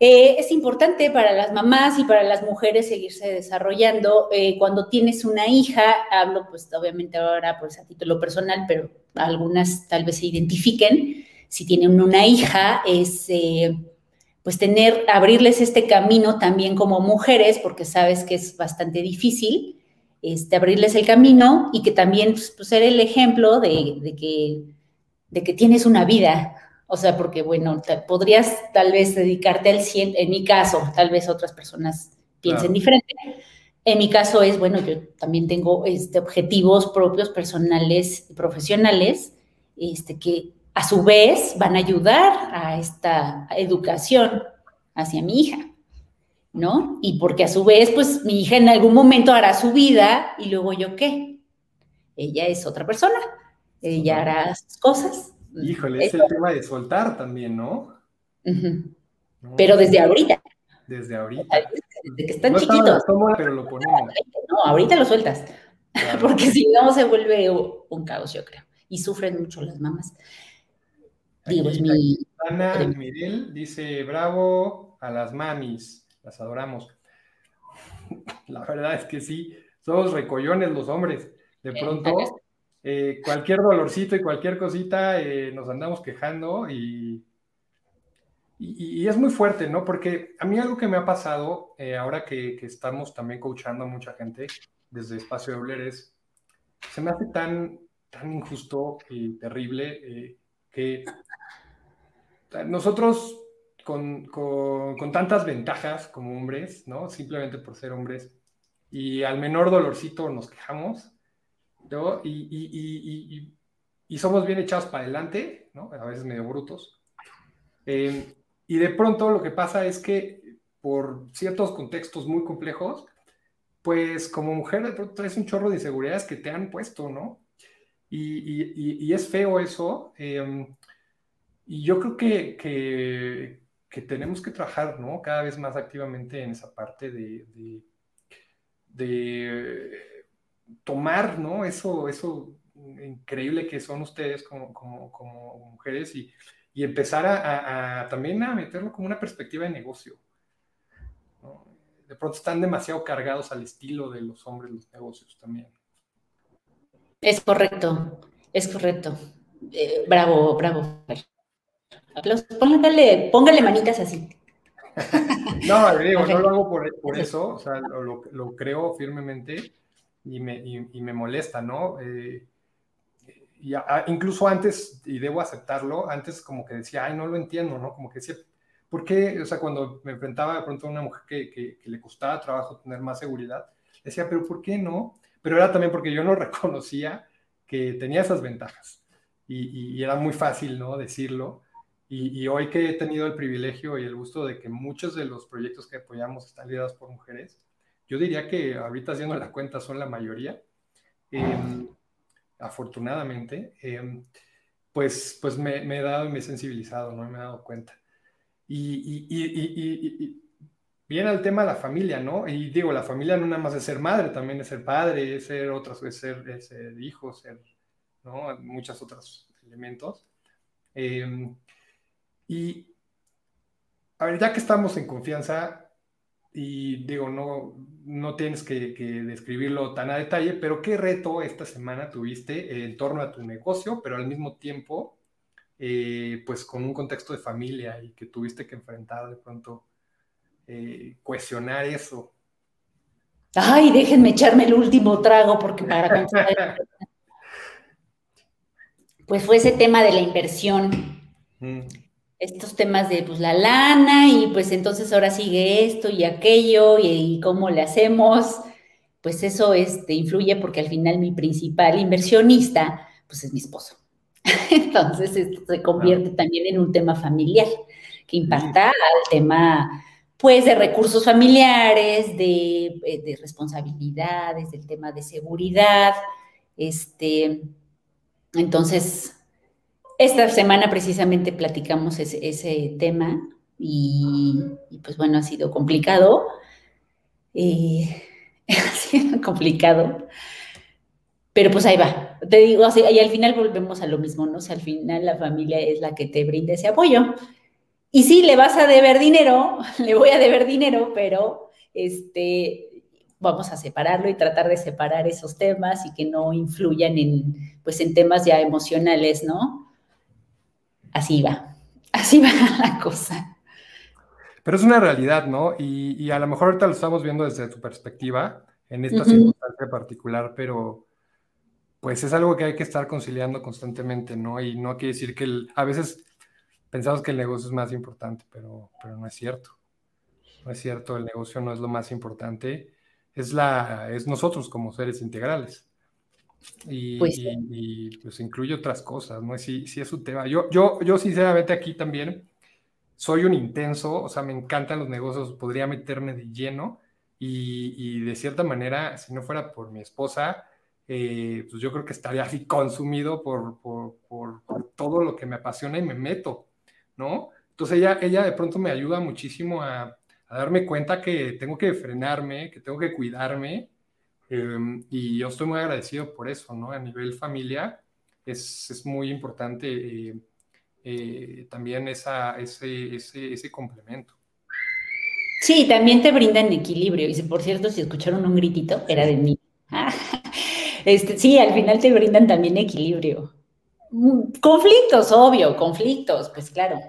Eh, es importante para las mamás y para las mujeres seguirse desarrollando. Eh, cuando tienes una hija, hablo pues obviamente ahora pues a título personal, pero algunas tal vez se identifiquen. Si tienen una hija, es eh, pues tener, abrirles este camino también como mujeres, porque sabes que es bastante difícil, este, abrirles el camino y que también pues, ser el ejemplo de que tienes una vida, o sea, porque, bueno, podrías tal vez dedicarte al 100, en mi caso, tal vez otras personas piensen diferente. En mi caso es, bueno, yo también tengo este, objetivos propios, personales y profesionales, este, que a su vez van a ayudar a esta educación hacia mi hija, ¿no? Y porque a su vez, pues mi hija en algún momento hará su vida y luego yo qué. Ella es otra persona, ella hará sus cosas Híjole, es el tema de soltar también, ¿no? Pero desde ahorita. Desde ahorita. Desde que están chiquitos. pero lo ponemos. No, ahorita lo sueltas. Porque si no se vuelve un caos, yo creo. Y sufren mucho las mamás. Digo, es mi. Ana Mirel dice: Bravo a las mamis, las adoramos. La verdad es que sí, somos recollones los hombres. De eh, pronto, eh, cualquier dolorcito y cualquier cosita eh, nos andamos quejando y, y, es muy fuerte, ¿no? Porque a mí algo que me ha pasado, eh, ahora que, estamos también coachando a mucha gente desde Espacio de Obleres, se me hace tan, tan injusto y terrible que nosotros con, con, con, tantas ventajas como hombres, ¿no? Simplemente por ser hombres, y al menor dolorcito nos quejamos, y, somos bien echados para adelante, A veces medio brutos. Em, y de pronto lo que pasa es que por ciertos contextos muy complejos, pues como mujer de pronto traes un chorro de inseguridades que te han puesto, ¿no? Y, es feo eso. Em, y yo creo que, que, tenemos que trabajar, ¿no? Cada vez más activamente en esa parte de, de tomar, ¿no? Eso, eso increíble que son ustedes como, como, mujeres y, empezar a, también a meterlo como una perspectiva de negocio. De pronto están demasiado cargados al estilo de los hombres los negocios también. Es correcto, es correcto. Eh, bravo, bravo. Póngale, póngale manitas así. no, digo, no lo hago por, eso, o sea, lo, lo creo firmemente y me, y, me molesta, ¿no? Eh, y incluso antes, y debo aceptarlo, antes como que decía, ay, no lo entiendo, ¿no? Como que decía, ¿por qué? O sea, cuando me enfrentaba de pronto a una mujer que, le costaba trabajo tener más seguridad, decía, pero ¿por qué no? Pero era también porque yo no reconocía que tenía esas ventajas. Y, era muy fácil, ¿no? Decirlo. Y, hoy que he tenido el privilegio y el gusto de que muchos de los proyectos que apoyamos están liderados por mujeres, yo diría que ahorita haciendo la cuenta son la mayoría. Em, afortunadamente, em, pues, pues me, he dado y me he sensibilizado, no me he dado cuenta. Y, y, viene al tema de la familia, ¿no? Y digo, la familia no nada más es ser madre, también es ser padre, es ser otras, es ser, ser hijo, ser, ¿no? Muchos otros elementos. Em, y, a ver, ya que estamos en confianza, y digo, no, no tienes que, describirlo tan a detalle, pero ¿qué reto esta semana tuviste en torno a tu negocio, pero al mismo tiempo, eh, pues con un contexto de familia y que tuviste que enfrentar de pronto, eh, cuestionar eso? Ay, déjenme echarme el último trago porque para Pues fue ese tema de la inversión. Mm estos temas de pues la lana y pues entonces ahora sigue esto y aquello y, cómo le hacemos, pues eso este, influye porque al final mi principal inversionista pues es mi esposo. entonces esto se convierte también en un tema familiar que impacta al tema pues de recursos familiares, de, eh, de responsabilidades, del tema de seguridad, este, entonces, esta semana precisamente platicamos ese, tema y, pues bueno, ha sido complicado. Eh, ha sido complicado. Pero pues ahí va. Te digo, y al final volvemos a lo mismo, ¿no? O sea, al final la familia es la que te brinda ese apoyo. Y sí, le vas a deber dinero, le voy a deber dinero, pero este, vamos a separarlo y tratar de separar esos temas y que no influyan en, pues, en temas ya emocionales, ¿no? Así va, así va la cosa. Pero es una realidad, ¿no? Y, a lo mejor ahorita lo estamos viendo desde tu perspectiva, en esta circunstancia particular, pero pues es algo que hay que estar conciliando constantemente, ¿no? Y no quiere decir que a veces pensamos que el negocio es más importante, pero, pero no es cierto. No es cierto, el negocio no es lo más importante, es, la, es nosotros como seres integrales. Y pues, pues incluye otras cosas, ¿no? Si, si es un tema. Yo, yo, yo sinceramente aquí también soy un intenso, o sea, me encantan los negocios, podría meterme de lleno y, y de cierta manera, si no fuera por mi esposa, eh, pues yo creo que estaría así consumido por, por, por, todo lo que me apasiona y me meto, ¿no? Entonces ella, ella de pronto me ayuda muchísimo a, a darme cuenta que tengo que frenarme, que tengo que cuidarme, em, y yo estoy muy agradecido por eso, ¿no? A nivel familia es, es muy importante eh, eh, también esa, ese, ese, complemento. Sí, también te brindan equilibrio. Y por cierto, si escucharon un gritito, era de mí. Este, sí, al final te brindan también equilibrio. Conflictos, obvio, conflictos, pues claro,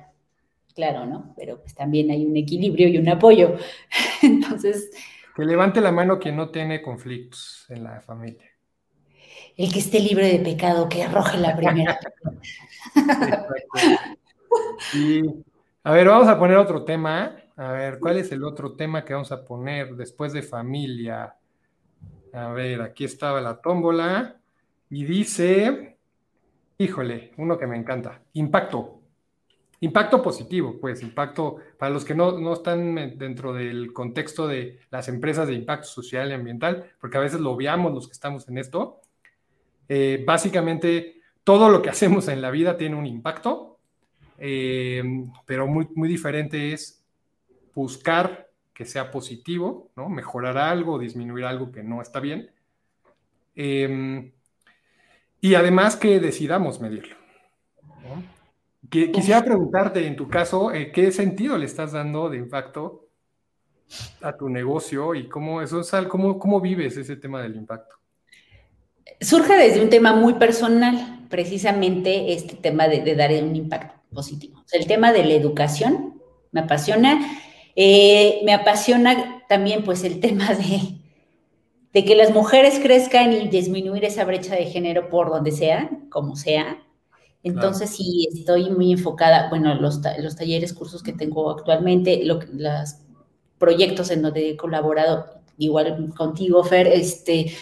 claro, ¿no? Pero pues también hay un equilibrio y un apoyo. Entonces... Que levante la mano quien no tiene conflictos en la familia. El que esté libre de pecado, que arroje la primera. y, a ver, vamos a poner otro tema. A ver, ¿cuál es el otro tema que vamos a poner después de familia? A ver, aquí estaba la tómbola y dice, híjole, uno que me encanta, impacto. Impacto positivo, pues impacto, para los que no, no están dentro del contexto de las empresas de impacto social y ambiental, porque a veces lo obviamos los que estamos en esto, eh, básicamente todo lo que hacemos en la vida tiene un impacto, eh, pero muy, muy diferente es buscar que sea positivo, ¿no? Mejorar algo, disminuir algo que no está bien. Y además que decidamos medirlo. Quisiera preguntarte, en tu caso, eh, ¿qué sentido le estás dando de impacto a tu negocio y cómo, eso es, cómo, cómo vives ese tema del impacto? Surge desde un tema muy personal, precisamente este tema de, dar un impacto positivo. el tema de la educación me apasiona eh, me apasiona también pues el tema de, de que las mujeres crezcan y disminuir esa brecha de género por donde sea, como sea. Entonces sí, estoy muy enfocada, bueno, los, los talleres, cursos que tengo actualmente, los proyectos en donde he colaborado, igual contigo, Fer, este,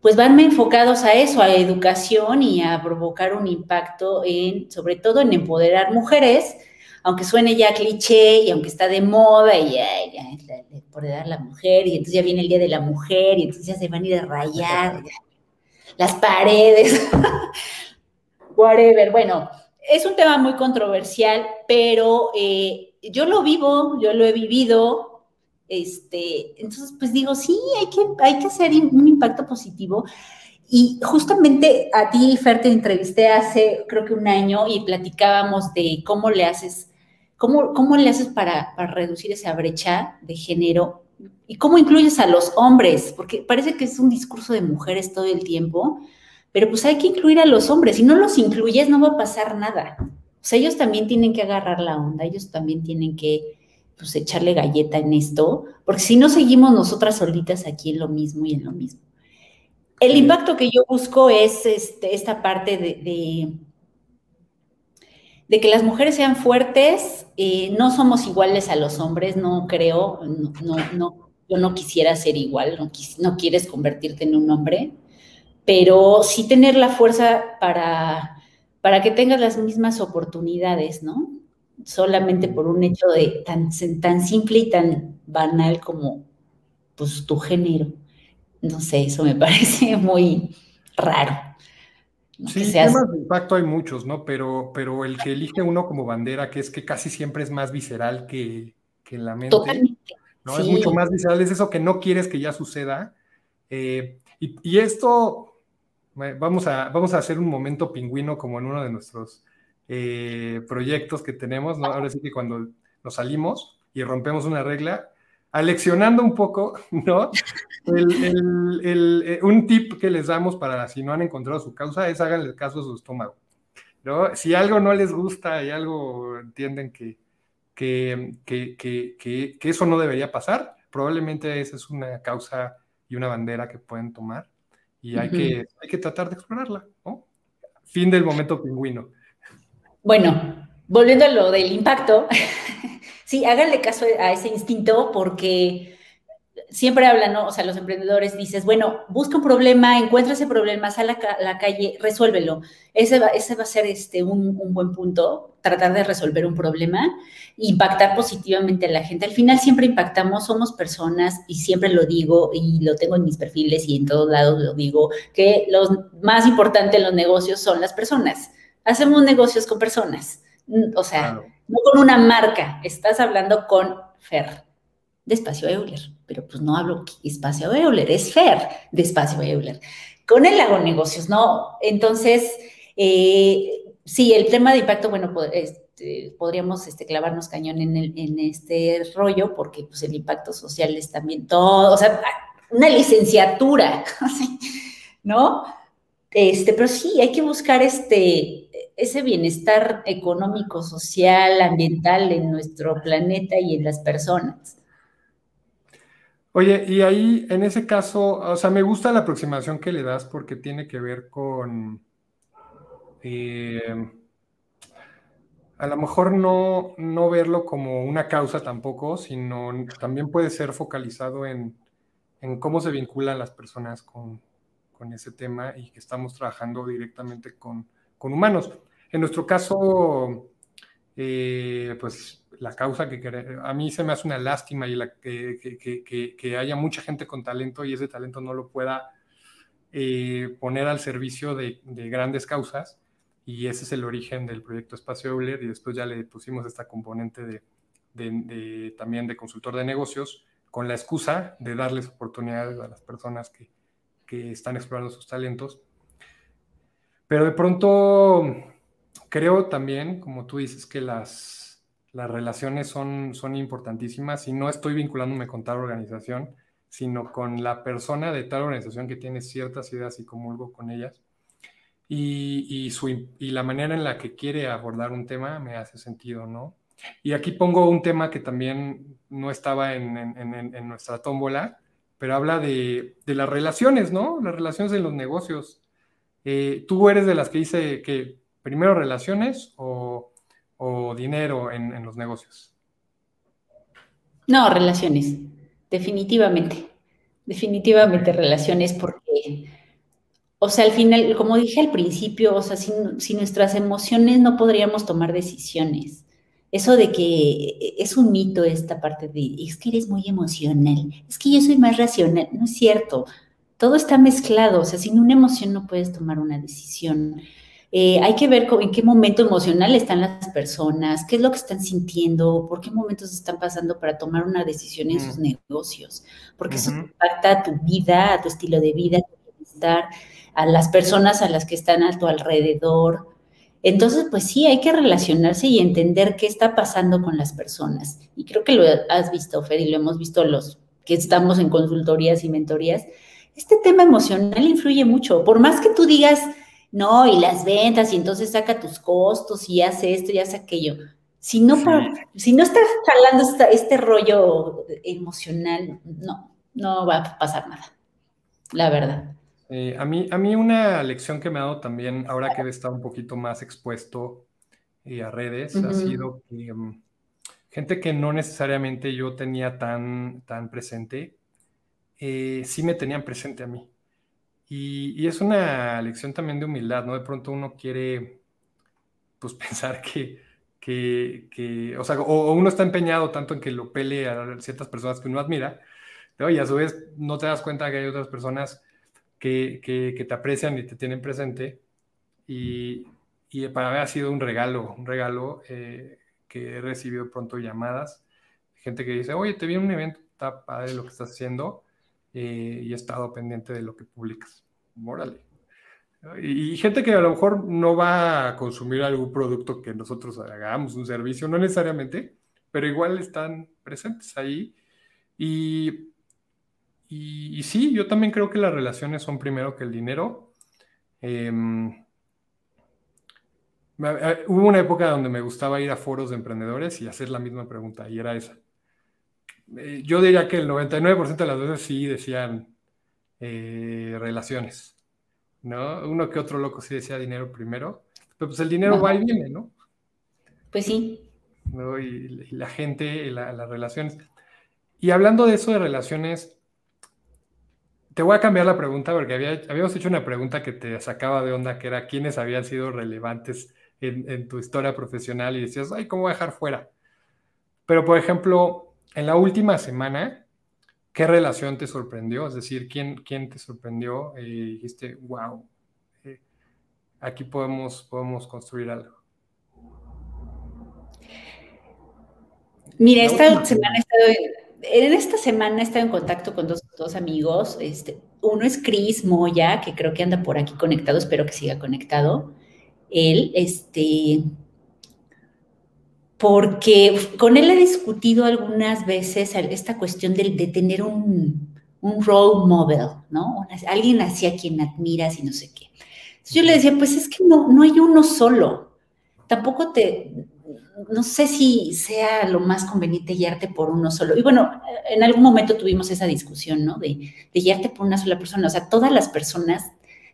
pues vanme enfocados a eso, a educación y a provocar un impacto en, sobre todo en empoderar mujeres, aunque suene ya cliché y aunque está de moda y ya, ya, por edad la mujer, y entonces ya viene el Día de la Mujer y entonces ya se van a ir a rayar las paredes, whatever. Bueno, es un tema muy controversial, pero eh, yo lo vivo, yo lo he vivido, este, entonces pues digo, sí, hay que, hay que hacer un impacto positivo. Y justamente a ti, Fer, te entrevisté hace creo que un año y platicábamos de cómo le haces ¿Cómo, le haces para, reducir esa brecha de género? ¿Y cómo incluyes a los hombres? Porque parece que es un discurso de mujeres todo el tiempo, pero pues hay que incluir a los hombres. Si no los incluyes, no va a pasar nada. O sea, ellos también tienen que agarrar la onda, ellos también tienen que pues, echarle galleta en esto, porque si no seguimos nosotras solitas aquí en lo mismo y en lo mismo. El impacto que yo busco es este, esta parte de de que las mujeres sean fuertes, eh, no somos iguales a los hombres, no creo, no, no, yo no quisiera ser igual, no, no quieres convertirte en un hombre, pero sí tener la fuerza para, para que tengas las mismas oportunidades, ¿no? Solamente por un hecho de tan, tan simple y tan banal como pues tu género. No sé, eso me parece muy raro. Sí, temas de impacto hay muchos, ¿no? Pero, pero el que elige uno como bandera, que es que casi siempre es más visceral que, que la mente. Totalmente. ¿no? Es mucho más visceral, es eso que no quieres que ya suceda. Eh, y, esto, vamos a, vamos a hacer un momento pingüino como en uno de nuestros eh, proyectos que tenemos, ¿no? Ahora sí que cuando nos salimos y rompemos una regla, aleccionando un poco, ¿no? Eh, un tip que les damos para si no han encontrado su causa es háganle caso a su estómago. ¿no? Si algo no les gusta y algo entienden que, que, que, eso no debería pasar, probablemente esa es una causa y una bandera que pueden tomar y hay, que, hay que tratar de explorarla. ¿no? Fin del momento pingüino. Bueno, volviendo a lo del impacto, sí, háganle caso a ese instinto porque siempre hablan, ¿no? O sea, los emprendedores dices, bueno, busca un problema, encuentra ese problema, sal a la, calle, resuélvelo. Ese va, ese va a ser este, un, buen punto, tratar de resolver un problema, impactar positivamente a la gente. Al final siempre impactamos, somos personas y siempre lo digo y lo tengo en mis perfiles y en todos lados lo digo, que lo más importante en los negocios son las personas. Hacemos negocios con personas, o sea, no con una marca, estás hablando con Fer, de Espacio Euler, pero pues no hablo Espacio Euler, es Fer de Espacio Euler. Con él hago negocios, ¿no? Entonces, eh, sí, el tema de impacto, bueno, este, podríamos este, clavarnos cañón en, este rollo, porque pues el impacto social es también todo, o sea, una licenciatura, ¿no? Este, pero sí, hay que buscar este, ese bienestar económico, social, ambiental en nuestro planeta y en las personas. Oye, y ahí, en ese caso, o sea, me gusta la aproximación que le das porque tiene que ver con, eh, a lo mejor no, no verlo como una causa tampoco, sino también puede ser focalizado en, cómo se vinculan las personas con, ese tema y que estamos trabajando directamente con, con humanos. En nuestro caso, eh, pues la causa que a mí se me hace una lástima y la, que, haya mucha gente con talento y ese talento no lo pueda eh, poner al servicio de, grandes causas. Y ese es el origen del proyecto Espacio Euler y después ya le pusimos esta componente de, también de consultor de negocios con la excusa de darles oportunidades a las personas que, que están explorando sus talentos. Pero de pronto creo también, como tú dices, que las, las relaciones son, son importantísimas y no estoy vinculándome con tal organización, sino con la persona de tal organización que tiene ciertas ideas y comulgo con ellas. Y, y, su, y la manera en la que quiere abordar un tema me hace sentido, ¿no? Y aquí pongo un tema que también no estaba en, en, en nuestra tómbola, pero habla de, de, las relaciones, ¿no? Las relaciones en los negocios. Eh, tú eres de las que dice que primero relaciones o, dinero en, los negocios? No, relaciones, definitivamente. Definitivamente relaciones porque, o sea, al final, como dije al principio, o sea, sin, sin nuestras emociones no podríamos tomar decisiones. Eso de que es un mito esta parte de, es que eres muy emocional, es que yo soy más racional, no es cierto. Todo está mezclado, o sea, sin una emoción no puedes tomar una decisión. Eh, hay que ver en qué momento emocional están las personas, qué es lo que están sintiendo, por qué momentos están pasando para tomar una decisión en sus negocios, porque eso impacta a tu vida, a tu estilo de vida, a tu bienestar, a las personas a las que están a tu alrededor. Entonces, pues sí, hay que relacionarse y entender qué está pasando con las personas. Y creo que lo has visto, Fer, y lo hemos visto los que estamos en consultorías y mentorías. Este tema emocional influye mucho. Por más que tú digas, no, y las ventas, y entonces saca tus costos y hace esto y hace aquello. Si no, si no estás jalando este rollo emocional, no, no va a pasar nada, la verdad. a, mí, a mí una lección que me ha dado también, ahora que he estado un poquito más expuesto eh, a redes, ha sido que mm, gente que no necesariamente yo tenía tan, tan presente, eh, sí me tenían presente a mí. Y, es una lección también de humildad, ¿no? De pronto uno quiere, pues, pensar que, que, o sea, o, uno está empeñado tanto en que lo pele a ciertas personas que uno admira, pero y a su vez no te das cuenta que hay otras personas que, que te aprecian y te tienen presente y, para mí ha sido un regalo, un regalo eh, que he recibido pronto llamadas, gente que dice, oye, te vi en un evento, está padre lo que estás haciendo eh, y he estado pendiente de lo que publicas. Mórale. Y, gente que a lo mejor no va a consumir algún producto que nosotros hagamos, un servicio, no necesariamente, pero igual están presentes ahí. Y, y, sí, yo también creo que las relaciones son primero que el dinero. Em, hubo una época donde me gustaba ir a foros de emprendedores y hacer la misma pregunta, y era esa. Eh, yo diría que el 99% de las veces sí decían eh, relaciones, ¿no? Uno que otro loco sí decía dinero primero, pero pues el dinero va y viene, ¿no? Pues sí. Y, la gente, las relaciones. Y hablando de eso de relaciones, te voy a cambiar la pregunta porque habíamos hecho una pregunta que te sacaba de onda, que era quiénes habían sido relevantes en, en tu historia profesional y decías, ay, ¿cómo voy a dejar fuera? Pero, por ejemplo, en la última semana, ¿qué relación te sorprendió? Es decir, ¿quién, quién te sorprendió y dijiste, wow, eh, aquí podemos, podemos construir algo? Mira, esta semana he estado en, esta semana he estado en contacto con dos, dos amigos. Este, uno es Chris Moya, que creo que anda por aquí conectado, espero que siga conectado. Él, este, porque con él he discutido algunas veces esta cuestión de, tener un, role model, ¿no? Alguien así a quien admiras y no sé qué. yo le decía, pues es que no, no hay uno solo. Tampoco te, no sé si sea lo más conveniente guiarte por uno solo. Y bueno, en algún momento tuvimos esa discusión, ¿no? De, de guiarte por una sola persona. O sea, todas las personas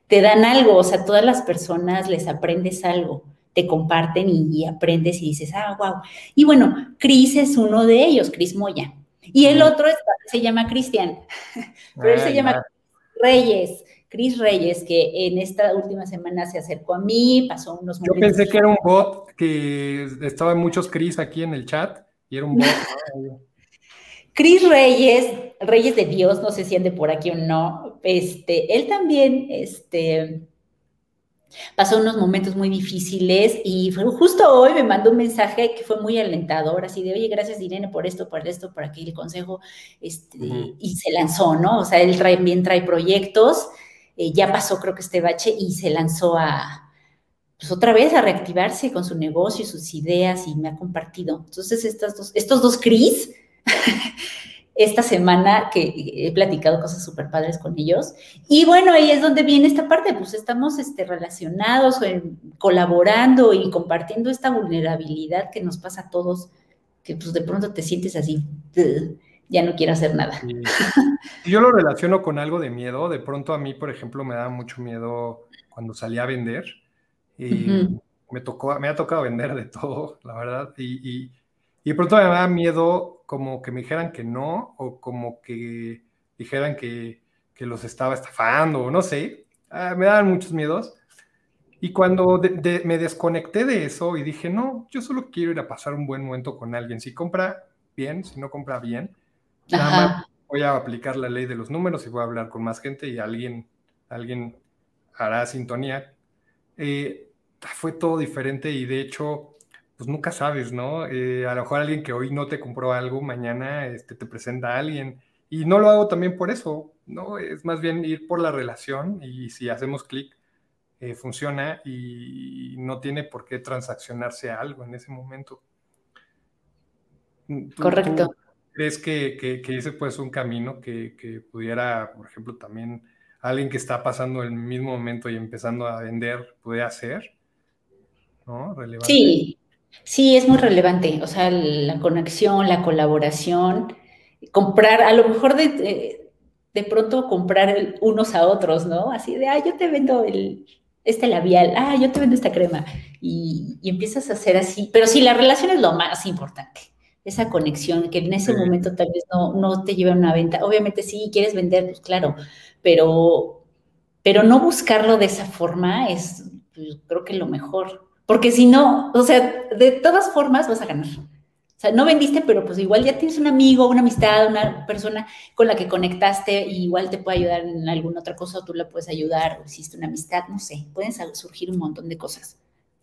te dan algo, o sea, todas las personas les aprendes algo te comparten y, aprendes y dices, ah, wow. Y bueno, Cris es uno de ellos, Cris Moya. Y el otro se llama Cristian, pero él se llama Reyes. Cris Reyes, que en esta última semana se acercó a mí, pasó unos momentos. Yo pensé que era un bot, que estaban muchos Cris aquí en el chat, y era un bot. Cris Reyes, Reyes de Dios, no sé si ande por aquí o no, este, él también, este, Pasó unos momentos muy difíciles y justo hoy me mandó un mensaje que fue muy alentador, así de, oye, gracias Irene por esto, por esto, por aquel consejo, este, y se lanzó, ¿no? O sea, él también trae proyectos, eh, ya pasó creo que este bache y se lanzó a, pues otra vez a reactivarse con su negocio y sus ideas y me ha compartido. Entonces, estas dos, estos dos Cris esta semana que he platicado cosas súper padres con ellos. Y bueno, ahí es donde viene esta parte, pues estamos este, relacionados, colaborando y compartiendo esta vulnerabilidad que nos pasa a todos, que pues de pronto te sientes así, ya no quiero hacer nada. Yo lo relaciono con algo de miedo, de pronto a mí, por ejemplo, me da mucho miedo cuando salí a vender. Y me, tocó, me ha tocado vender de todo, la verdad, y, y, y de pronto me da miedo como que me dijeran que no, o como que dijeran que, los estaba estafando, o no sé. Ah, me daban muchos miedos. Y cuando me desconecté de eso y dije, no, yo solo quiero ir a pasar un buen momento con alguien. Si compra bien, si no compra bien, nada más voy a aplicar la ley de los números y voy a hablar con más gente y alguien, alguien hará sintonía. Eh, fue todo diferente y de hecho pues nunca sabes, ¿no? Eh, a lo mejor alguien que hoy no te compró algo, mañana este, te presenta a alguien. Y no lo hago también por eso, ¿no? Es más bien ir por la relación y si hacemos clic, eh, funciona y no tiene por qué transaccionarse algo en ese momento. Correcto. ¿Crees que, que, ese puede ser un camino que, que, pudiera, por ejemplo, también alguien que está pasando el mismo momento y empezando a vender puede hacer? ¿No? Relevante. Sí, Sí, es muy relevante, o sea, la conexión, la colaboración, comprar, a lo mejor de, de, pronto comprar unos a otros, ¿no? Así de, ah, yo te vendo el, este labial, ah, yo te vendo esta crema, y, empiezas a hacer así, pero sí, la relación es lo más importante, esa conexión, que en ese momento tal vez no, no te lleve a una venta, obviamente sí, quieres vender, pues claro, pero, pero no buscarlo de esa forma es, pues, creo que lo mejor. Porque si no, o sea, de todas formas vas a ganar. O sea, no vendiste, pero pues igual ya tienes un amigo, una amistad, una persona con la que conectaste y igual te puede ayudar en alguna otra cosa o tú la puedes ayudar o hiciste una amistad, no sé, pueden surgir un montón de cosas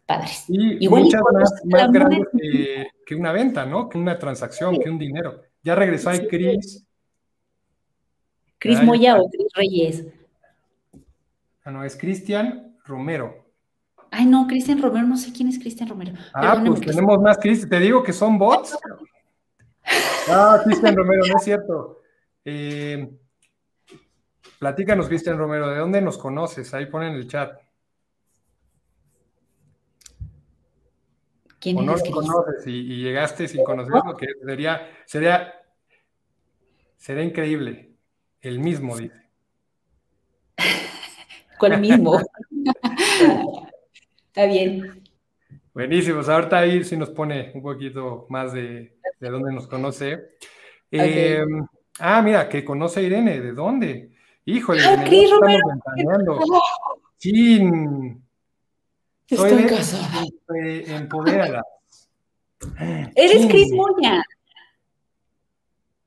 padres. Y igual muchas más, más grandes que, una venta, ¿no? Que una transacción, que un dinero. Ya regresó ahí Cris. Cris Moya o Cris Reyes. Ah, no, es Cristian Romero. Ay, no, Cristian Romero, no sé quién es Cristian Romero. Ah, pues tenemos más Cristian. Te digo que son bots. Ah, Cristian Romero, no es cierto. Eh, platícanos, Cristian Romero, ¿de dónde nos conoces? Ahí ponen el chat. ¿Quién o no lo conoces y, llegaste sin conocerlo, que sería, sería, sería increíble. El mismo, dice. ¿Cuál mismo? Está bien. Buenísimo. Pues ahorita ahí sí nos pone un poquito más de, de dónde nos conoce. Em, ah, mira, que conoce a Irene. ¿De dónde? Híjole, ah, estamos ventaneando. Chin. Estoy casada. Empodérala. Eres Cris Moya.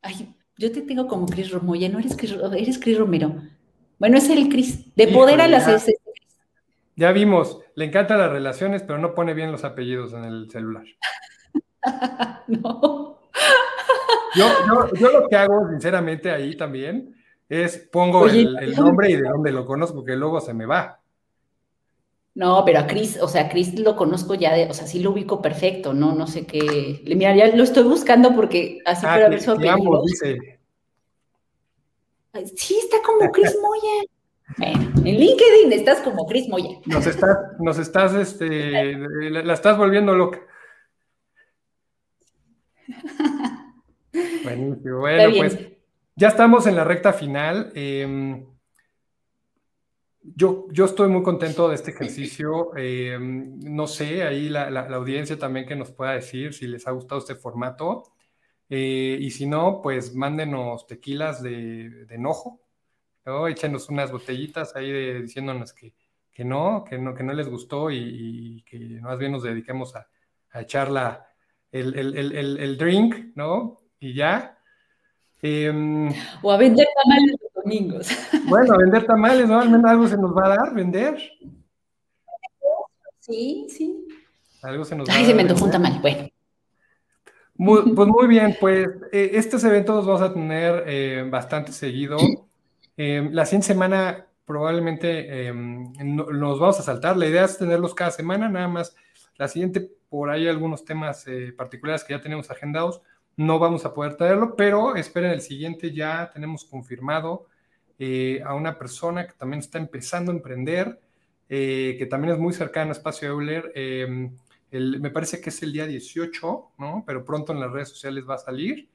Ay, yo te tengo como Cris Romoya, no eres Cris, eres Cris Romero. Bueno, es el Cris. De poder a las ya vimos, le encantan las relaciones, pero no pone bien los apellidos en el celular. no. Yo, lo que hago, sinceramente, ahí también, es pongo el, nombre y de dónde lo conozco, que luego se me va. No, pero a Chris, o sea, a Chris lo conozco ya, de, o sea, sí lo ubico perfecto, ¿no? No sé qué. Mira, ya lo estoy buscando porque así ah, para ver su apellido. Dice. Sí, está como Chris Moya en LinkedIn estás como Chris Moya. Nos estás, nos estás, este, la, estás volviendo loca. Buenísimo. Bueno, pues ya estamos en la recta final. Em, yo, yo estoy muy contento de este ejercicio. Em, no sé, ahí la, audiencia también que nos pueda decir si les ha gustado este formato. Eh, y si no, pues mándenos tequilas de enojo ¿no? Échenos unas botellitas ahí diciéndonos que, que, no, que no, que no les gustó y, que más bien nos dediquemos a, a echar la, el, el, el, drink, ¿no? Y ya. Em, o a vender tamales los domingos. Bueno, a vender tamales, ¿no? Al menos algo se nos va a dar, vender. Sí, sí. Algo se nos va Ay, a dar. se me antojó un tamal, bueno. pues muy bien, pues eh, estos eventos los vamos a tener eh, bastante seguido. Em, la siguiente semana probablemente em, nos vamos a saltar. La idea es tenerlos cada semana, nada más. La siguiente, por ahí algunos temas eh, particulares que ya tenemos agendados, no vamos a poder traerlo, pero esperen el siguiente, ya tenemos confirmado eh, a una persona que también está empezando a emprender, eh, que también es muy cercana a Espacio Euler. Em, me parece que es el día 18, ¿no? Pero pronto en las redes sociales va a salir.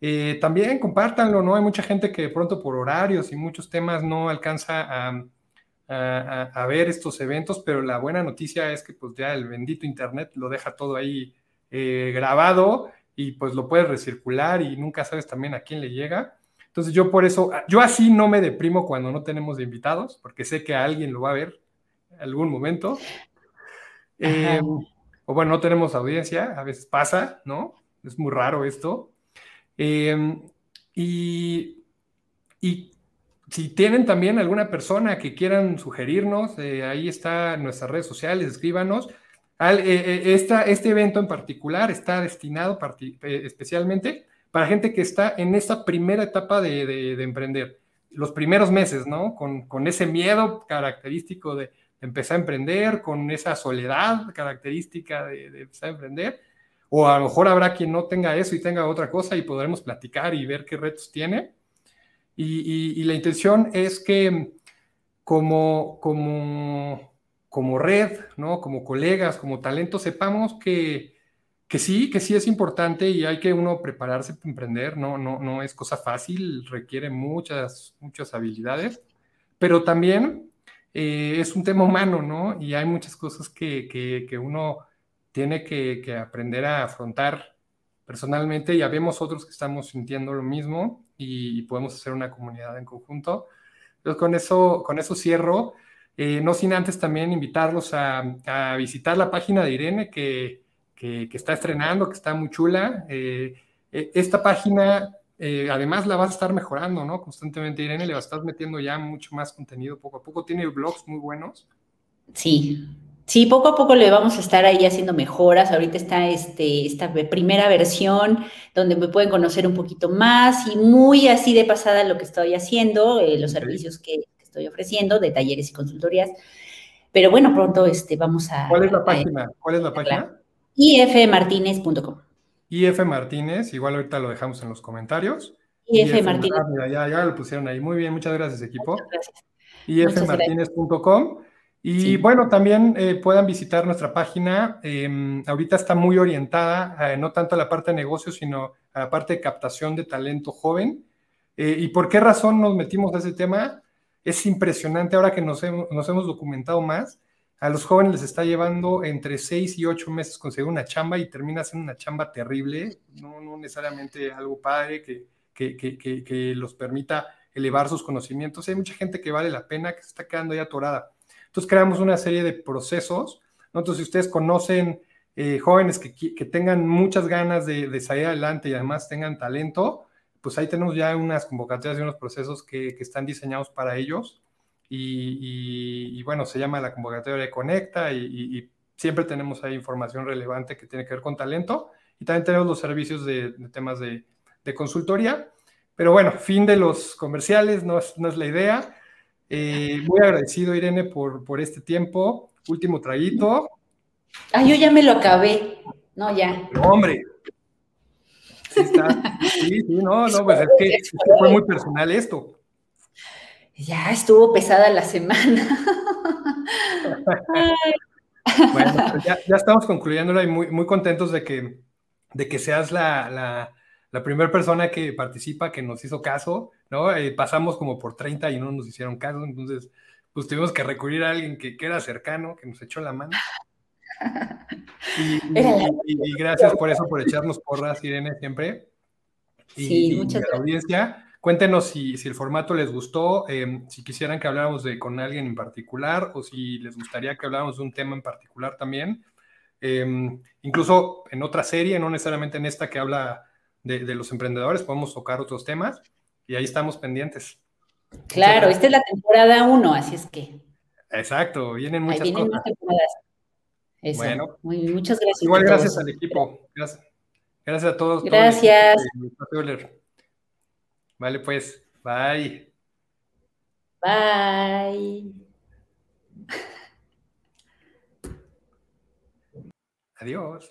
Eh, también compártanlo, ¿no? Hay mucha gente que de pronto por horarios y muchos temas no alcanza a, ver estos eventos, pero la buena noticia es que pues ya el bendito Internet lo deja todo ahí eh, grabado y pues lo puedes recircular y nunca sabes también a quién le llega. Entonces yo por eso, yo así no me deprimo cuando no tenemos invitados, porque sé que alguien lo va a ver en algún momento. Eh, o bueno, no tenemos audiencia, a veces pasa, ¿no? Es muy raro esto. Em, y, si tienen también alguna persona que quieran sugerirnos, eh, ahí está nuestras redes sociales, escríbanos. Al, eh, eh, este evento en particular está destinado especialmente para gente que está en esa primera etapa de, emprender, los primeros meses, ¿no? Con, ese miedo característico de, empezar a emprender, con esa soledad característica de, de empezar a emprender o a lo mejor habrá quien no tenga eso y tenga otra cosa y podremos platicar y ver qué retos tiene. Y, la intención es que como, como, como red, ¿no? como colegas, como talento, sepamos que, que sí, que sí es importante y hay que uno prepararse para emprender, no, no, no es cosa fácil, requiere muchas, muchas habilidades, pero también eh, es un tema humano, ¿no? Y hay muchas cosas que, que, que uno tiene que, aprender a afrontar personalmente. Ya vemos otros que estamos sintiendo lo mismo y, podemos hacer una comunidad en conjunto. Entonces, con eso, con eso cierro. Eh, no sin antes también invitarlos a, visitar la página de Irene, que, que, está estrenando, que está muy chula. Eh, eh, esta página, eh, además, la vas a estar mejorando, ¿no? Constantemente, Irene, le vas a estar metiendo ya mucho más contenido poco a poco. Tiene blogs muy buenos. Sí, Sí, poco a poco le vamos a estar ahí haciendo mejoras. Ahorita está este, esta primera versión donde me pueden conocer un poquito más y muy así de pasada lo que estoy haciendo, eh, los servicios que, estoy ofreciendo de talleres y consultorías. Pero bueno, pronto este, vamos a... ¿Cuál es la página? ¿Cuál es la página? ifmartinez.com. IF Martínez, igual ahorita lo dejamos en los comentarios. IF, Martínez. ya, ya lo pusieron ahí. Muy bien, muchas gracias, equipo. Muchas gracias. ifmartinez.com. Y bueno, también eh, puedan visitar nuestra página. Em, ahorita está muy orientada, no tanto a la parte de negocio, sino a la parte de captación de talento joven. Eh, ¿Y por qué razón nos metimos a ese tema? Es impresionante ahora que nos hemos, documentado más. A los jóvenes les está llevando entre seis y ocho meses conseguir una chamba y termina siendo una chamba terrible, no, no necesariamente algo padre que, que, que, que, los permita elevar sus conocimientos. Hay mucha gente que vale la pena, que se está quedando ya atorada. Entonces creamos una serie de procesos. Entonces, si ustedes conocen eh, jóvenes que, tengan muchas ganas de, salir adelante y además tengan talento, pues ahí tenemos ya unas convocatorias y unos procesos que, están diseñados para ellos. Y, bueno, se llama la convocatoria de Conecta y, siempre tenemos ahí información relevante que tiene que ver con talento. Y también tenemos los servicios de, temas de, consultoría. Pero bueno, fin de los comerciales, no no es la idea. Eh, muy agradecido, Irene, por, por este tiempo. Último traguito. Ah, yo ya me lo acabé. No, ya. No, hombre. Sí, está. Sí, sí, no, no, pues es que, fue muy personal esto. Ya estuvo pesada la semana. bueno, pues ya, ya, estamos concluyendo y muy, muy contentos de que, de que seas la, la, la primera persona que participa, que nos hizo caso, ¿no? Eh, pasamos como por 30 y no nos hicieron caso, entonces pues tuvimos que recurrir a alguien que, que era cercano, que nos echó la mano. Y, gracias por eso, por echarnos porras, Irene, siempre. Y, sí, muchas gracias. la audiencia, cuéntenos si, si, el formato les gustó, em, si quisieran que habláramos de, con alguien en particular o si les gustaría que habláramos de un tema en particular también. Em, incluso en otra serie, no necesariamente en esta que habla de, de los emprendedores, podemos tocar otros temas y ahí estamos pendientes. Claro, esta es la temporada 1, así es que. Exacto, vienen muchas ahí vienen Más temporadas. Bueno, muchas gracias. Igual gracias al equipo. Gracias, gracias a todos. Gracias. vale, pues, bye. Bye. Adiós.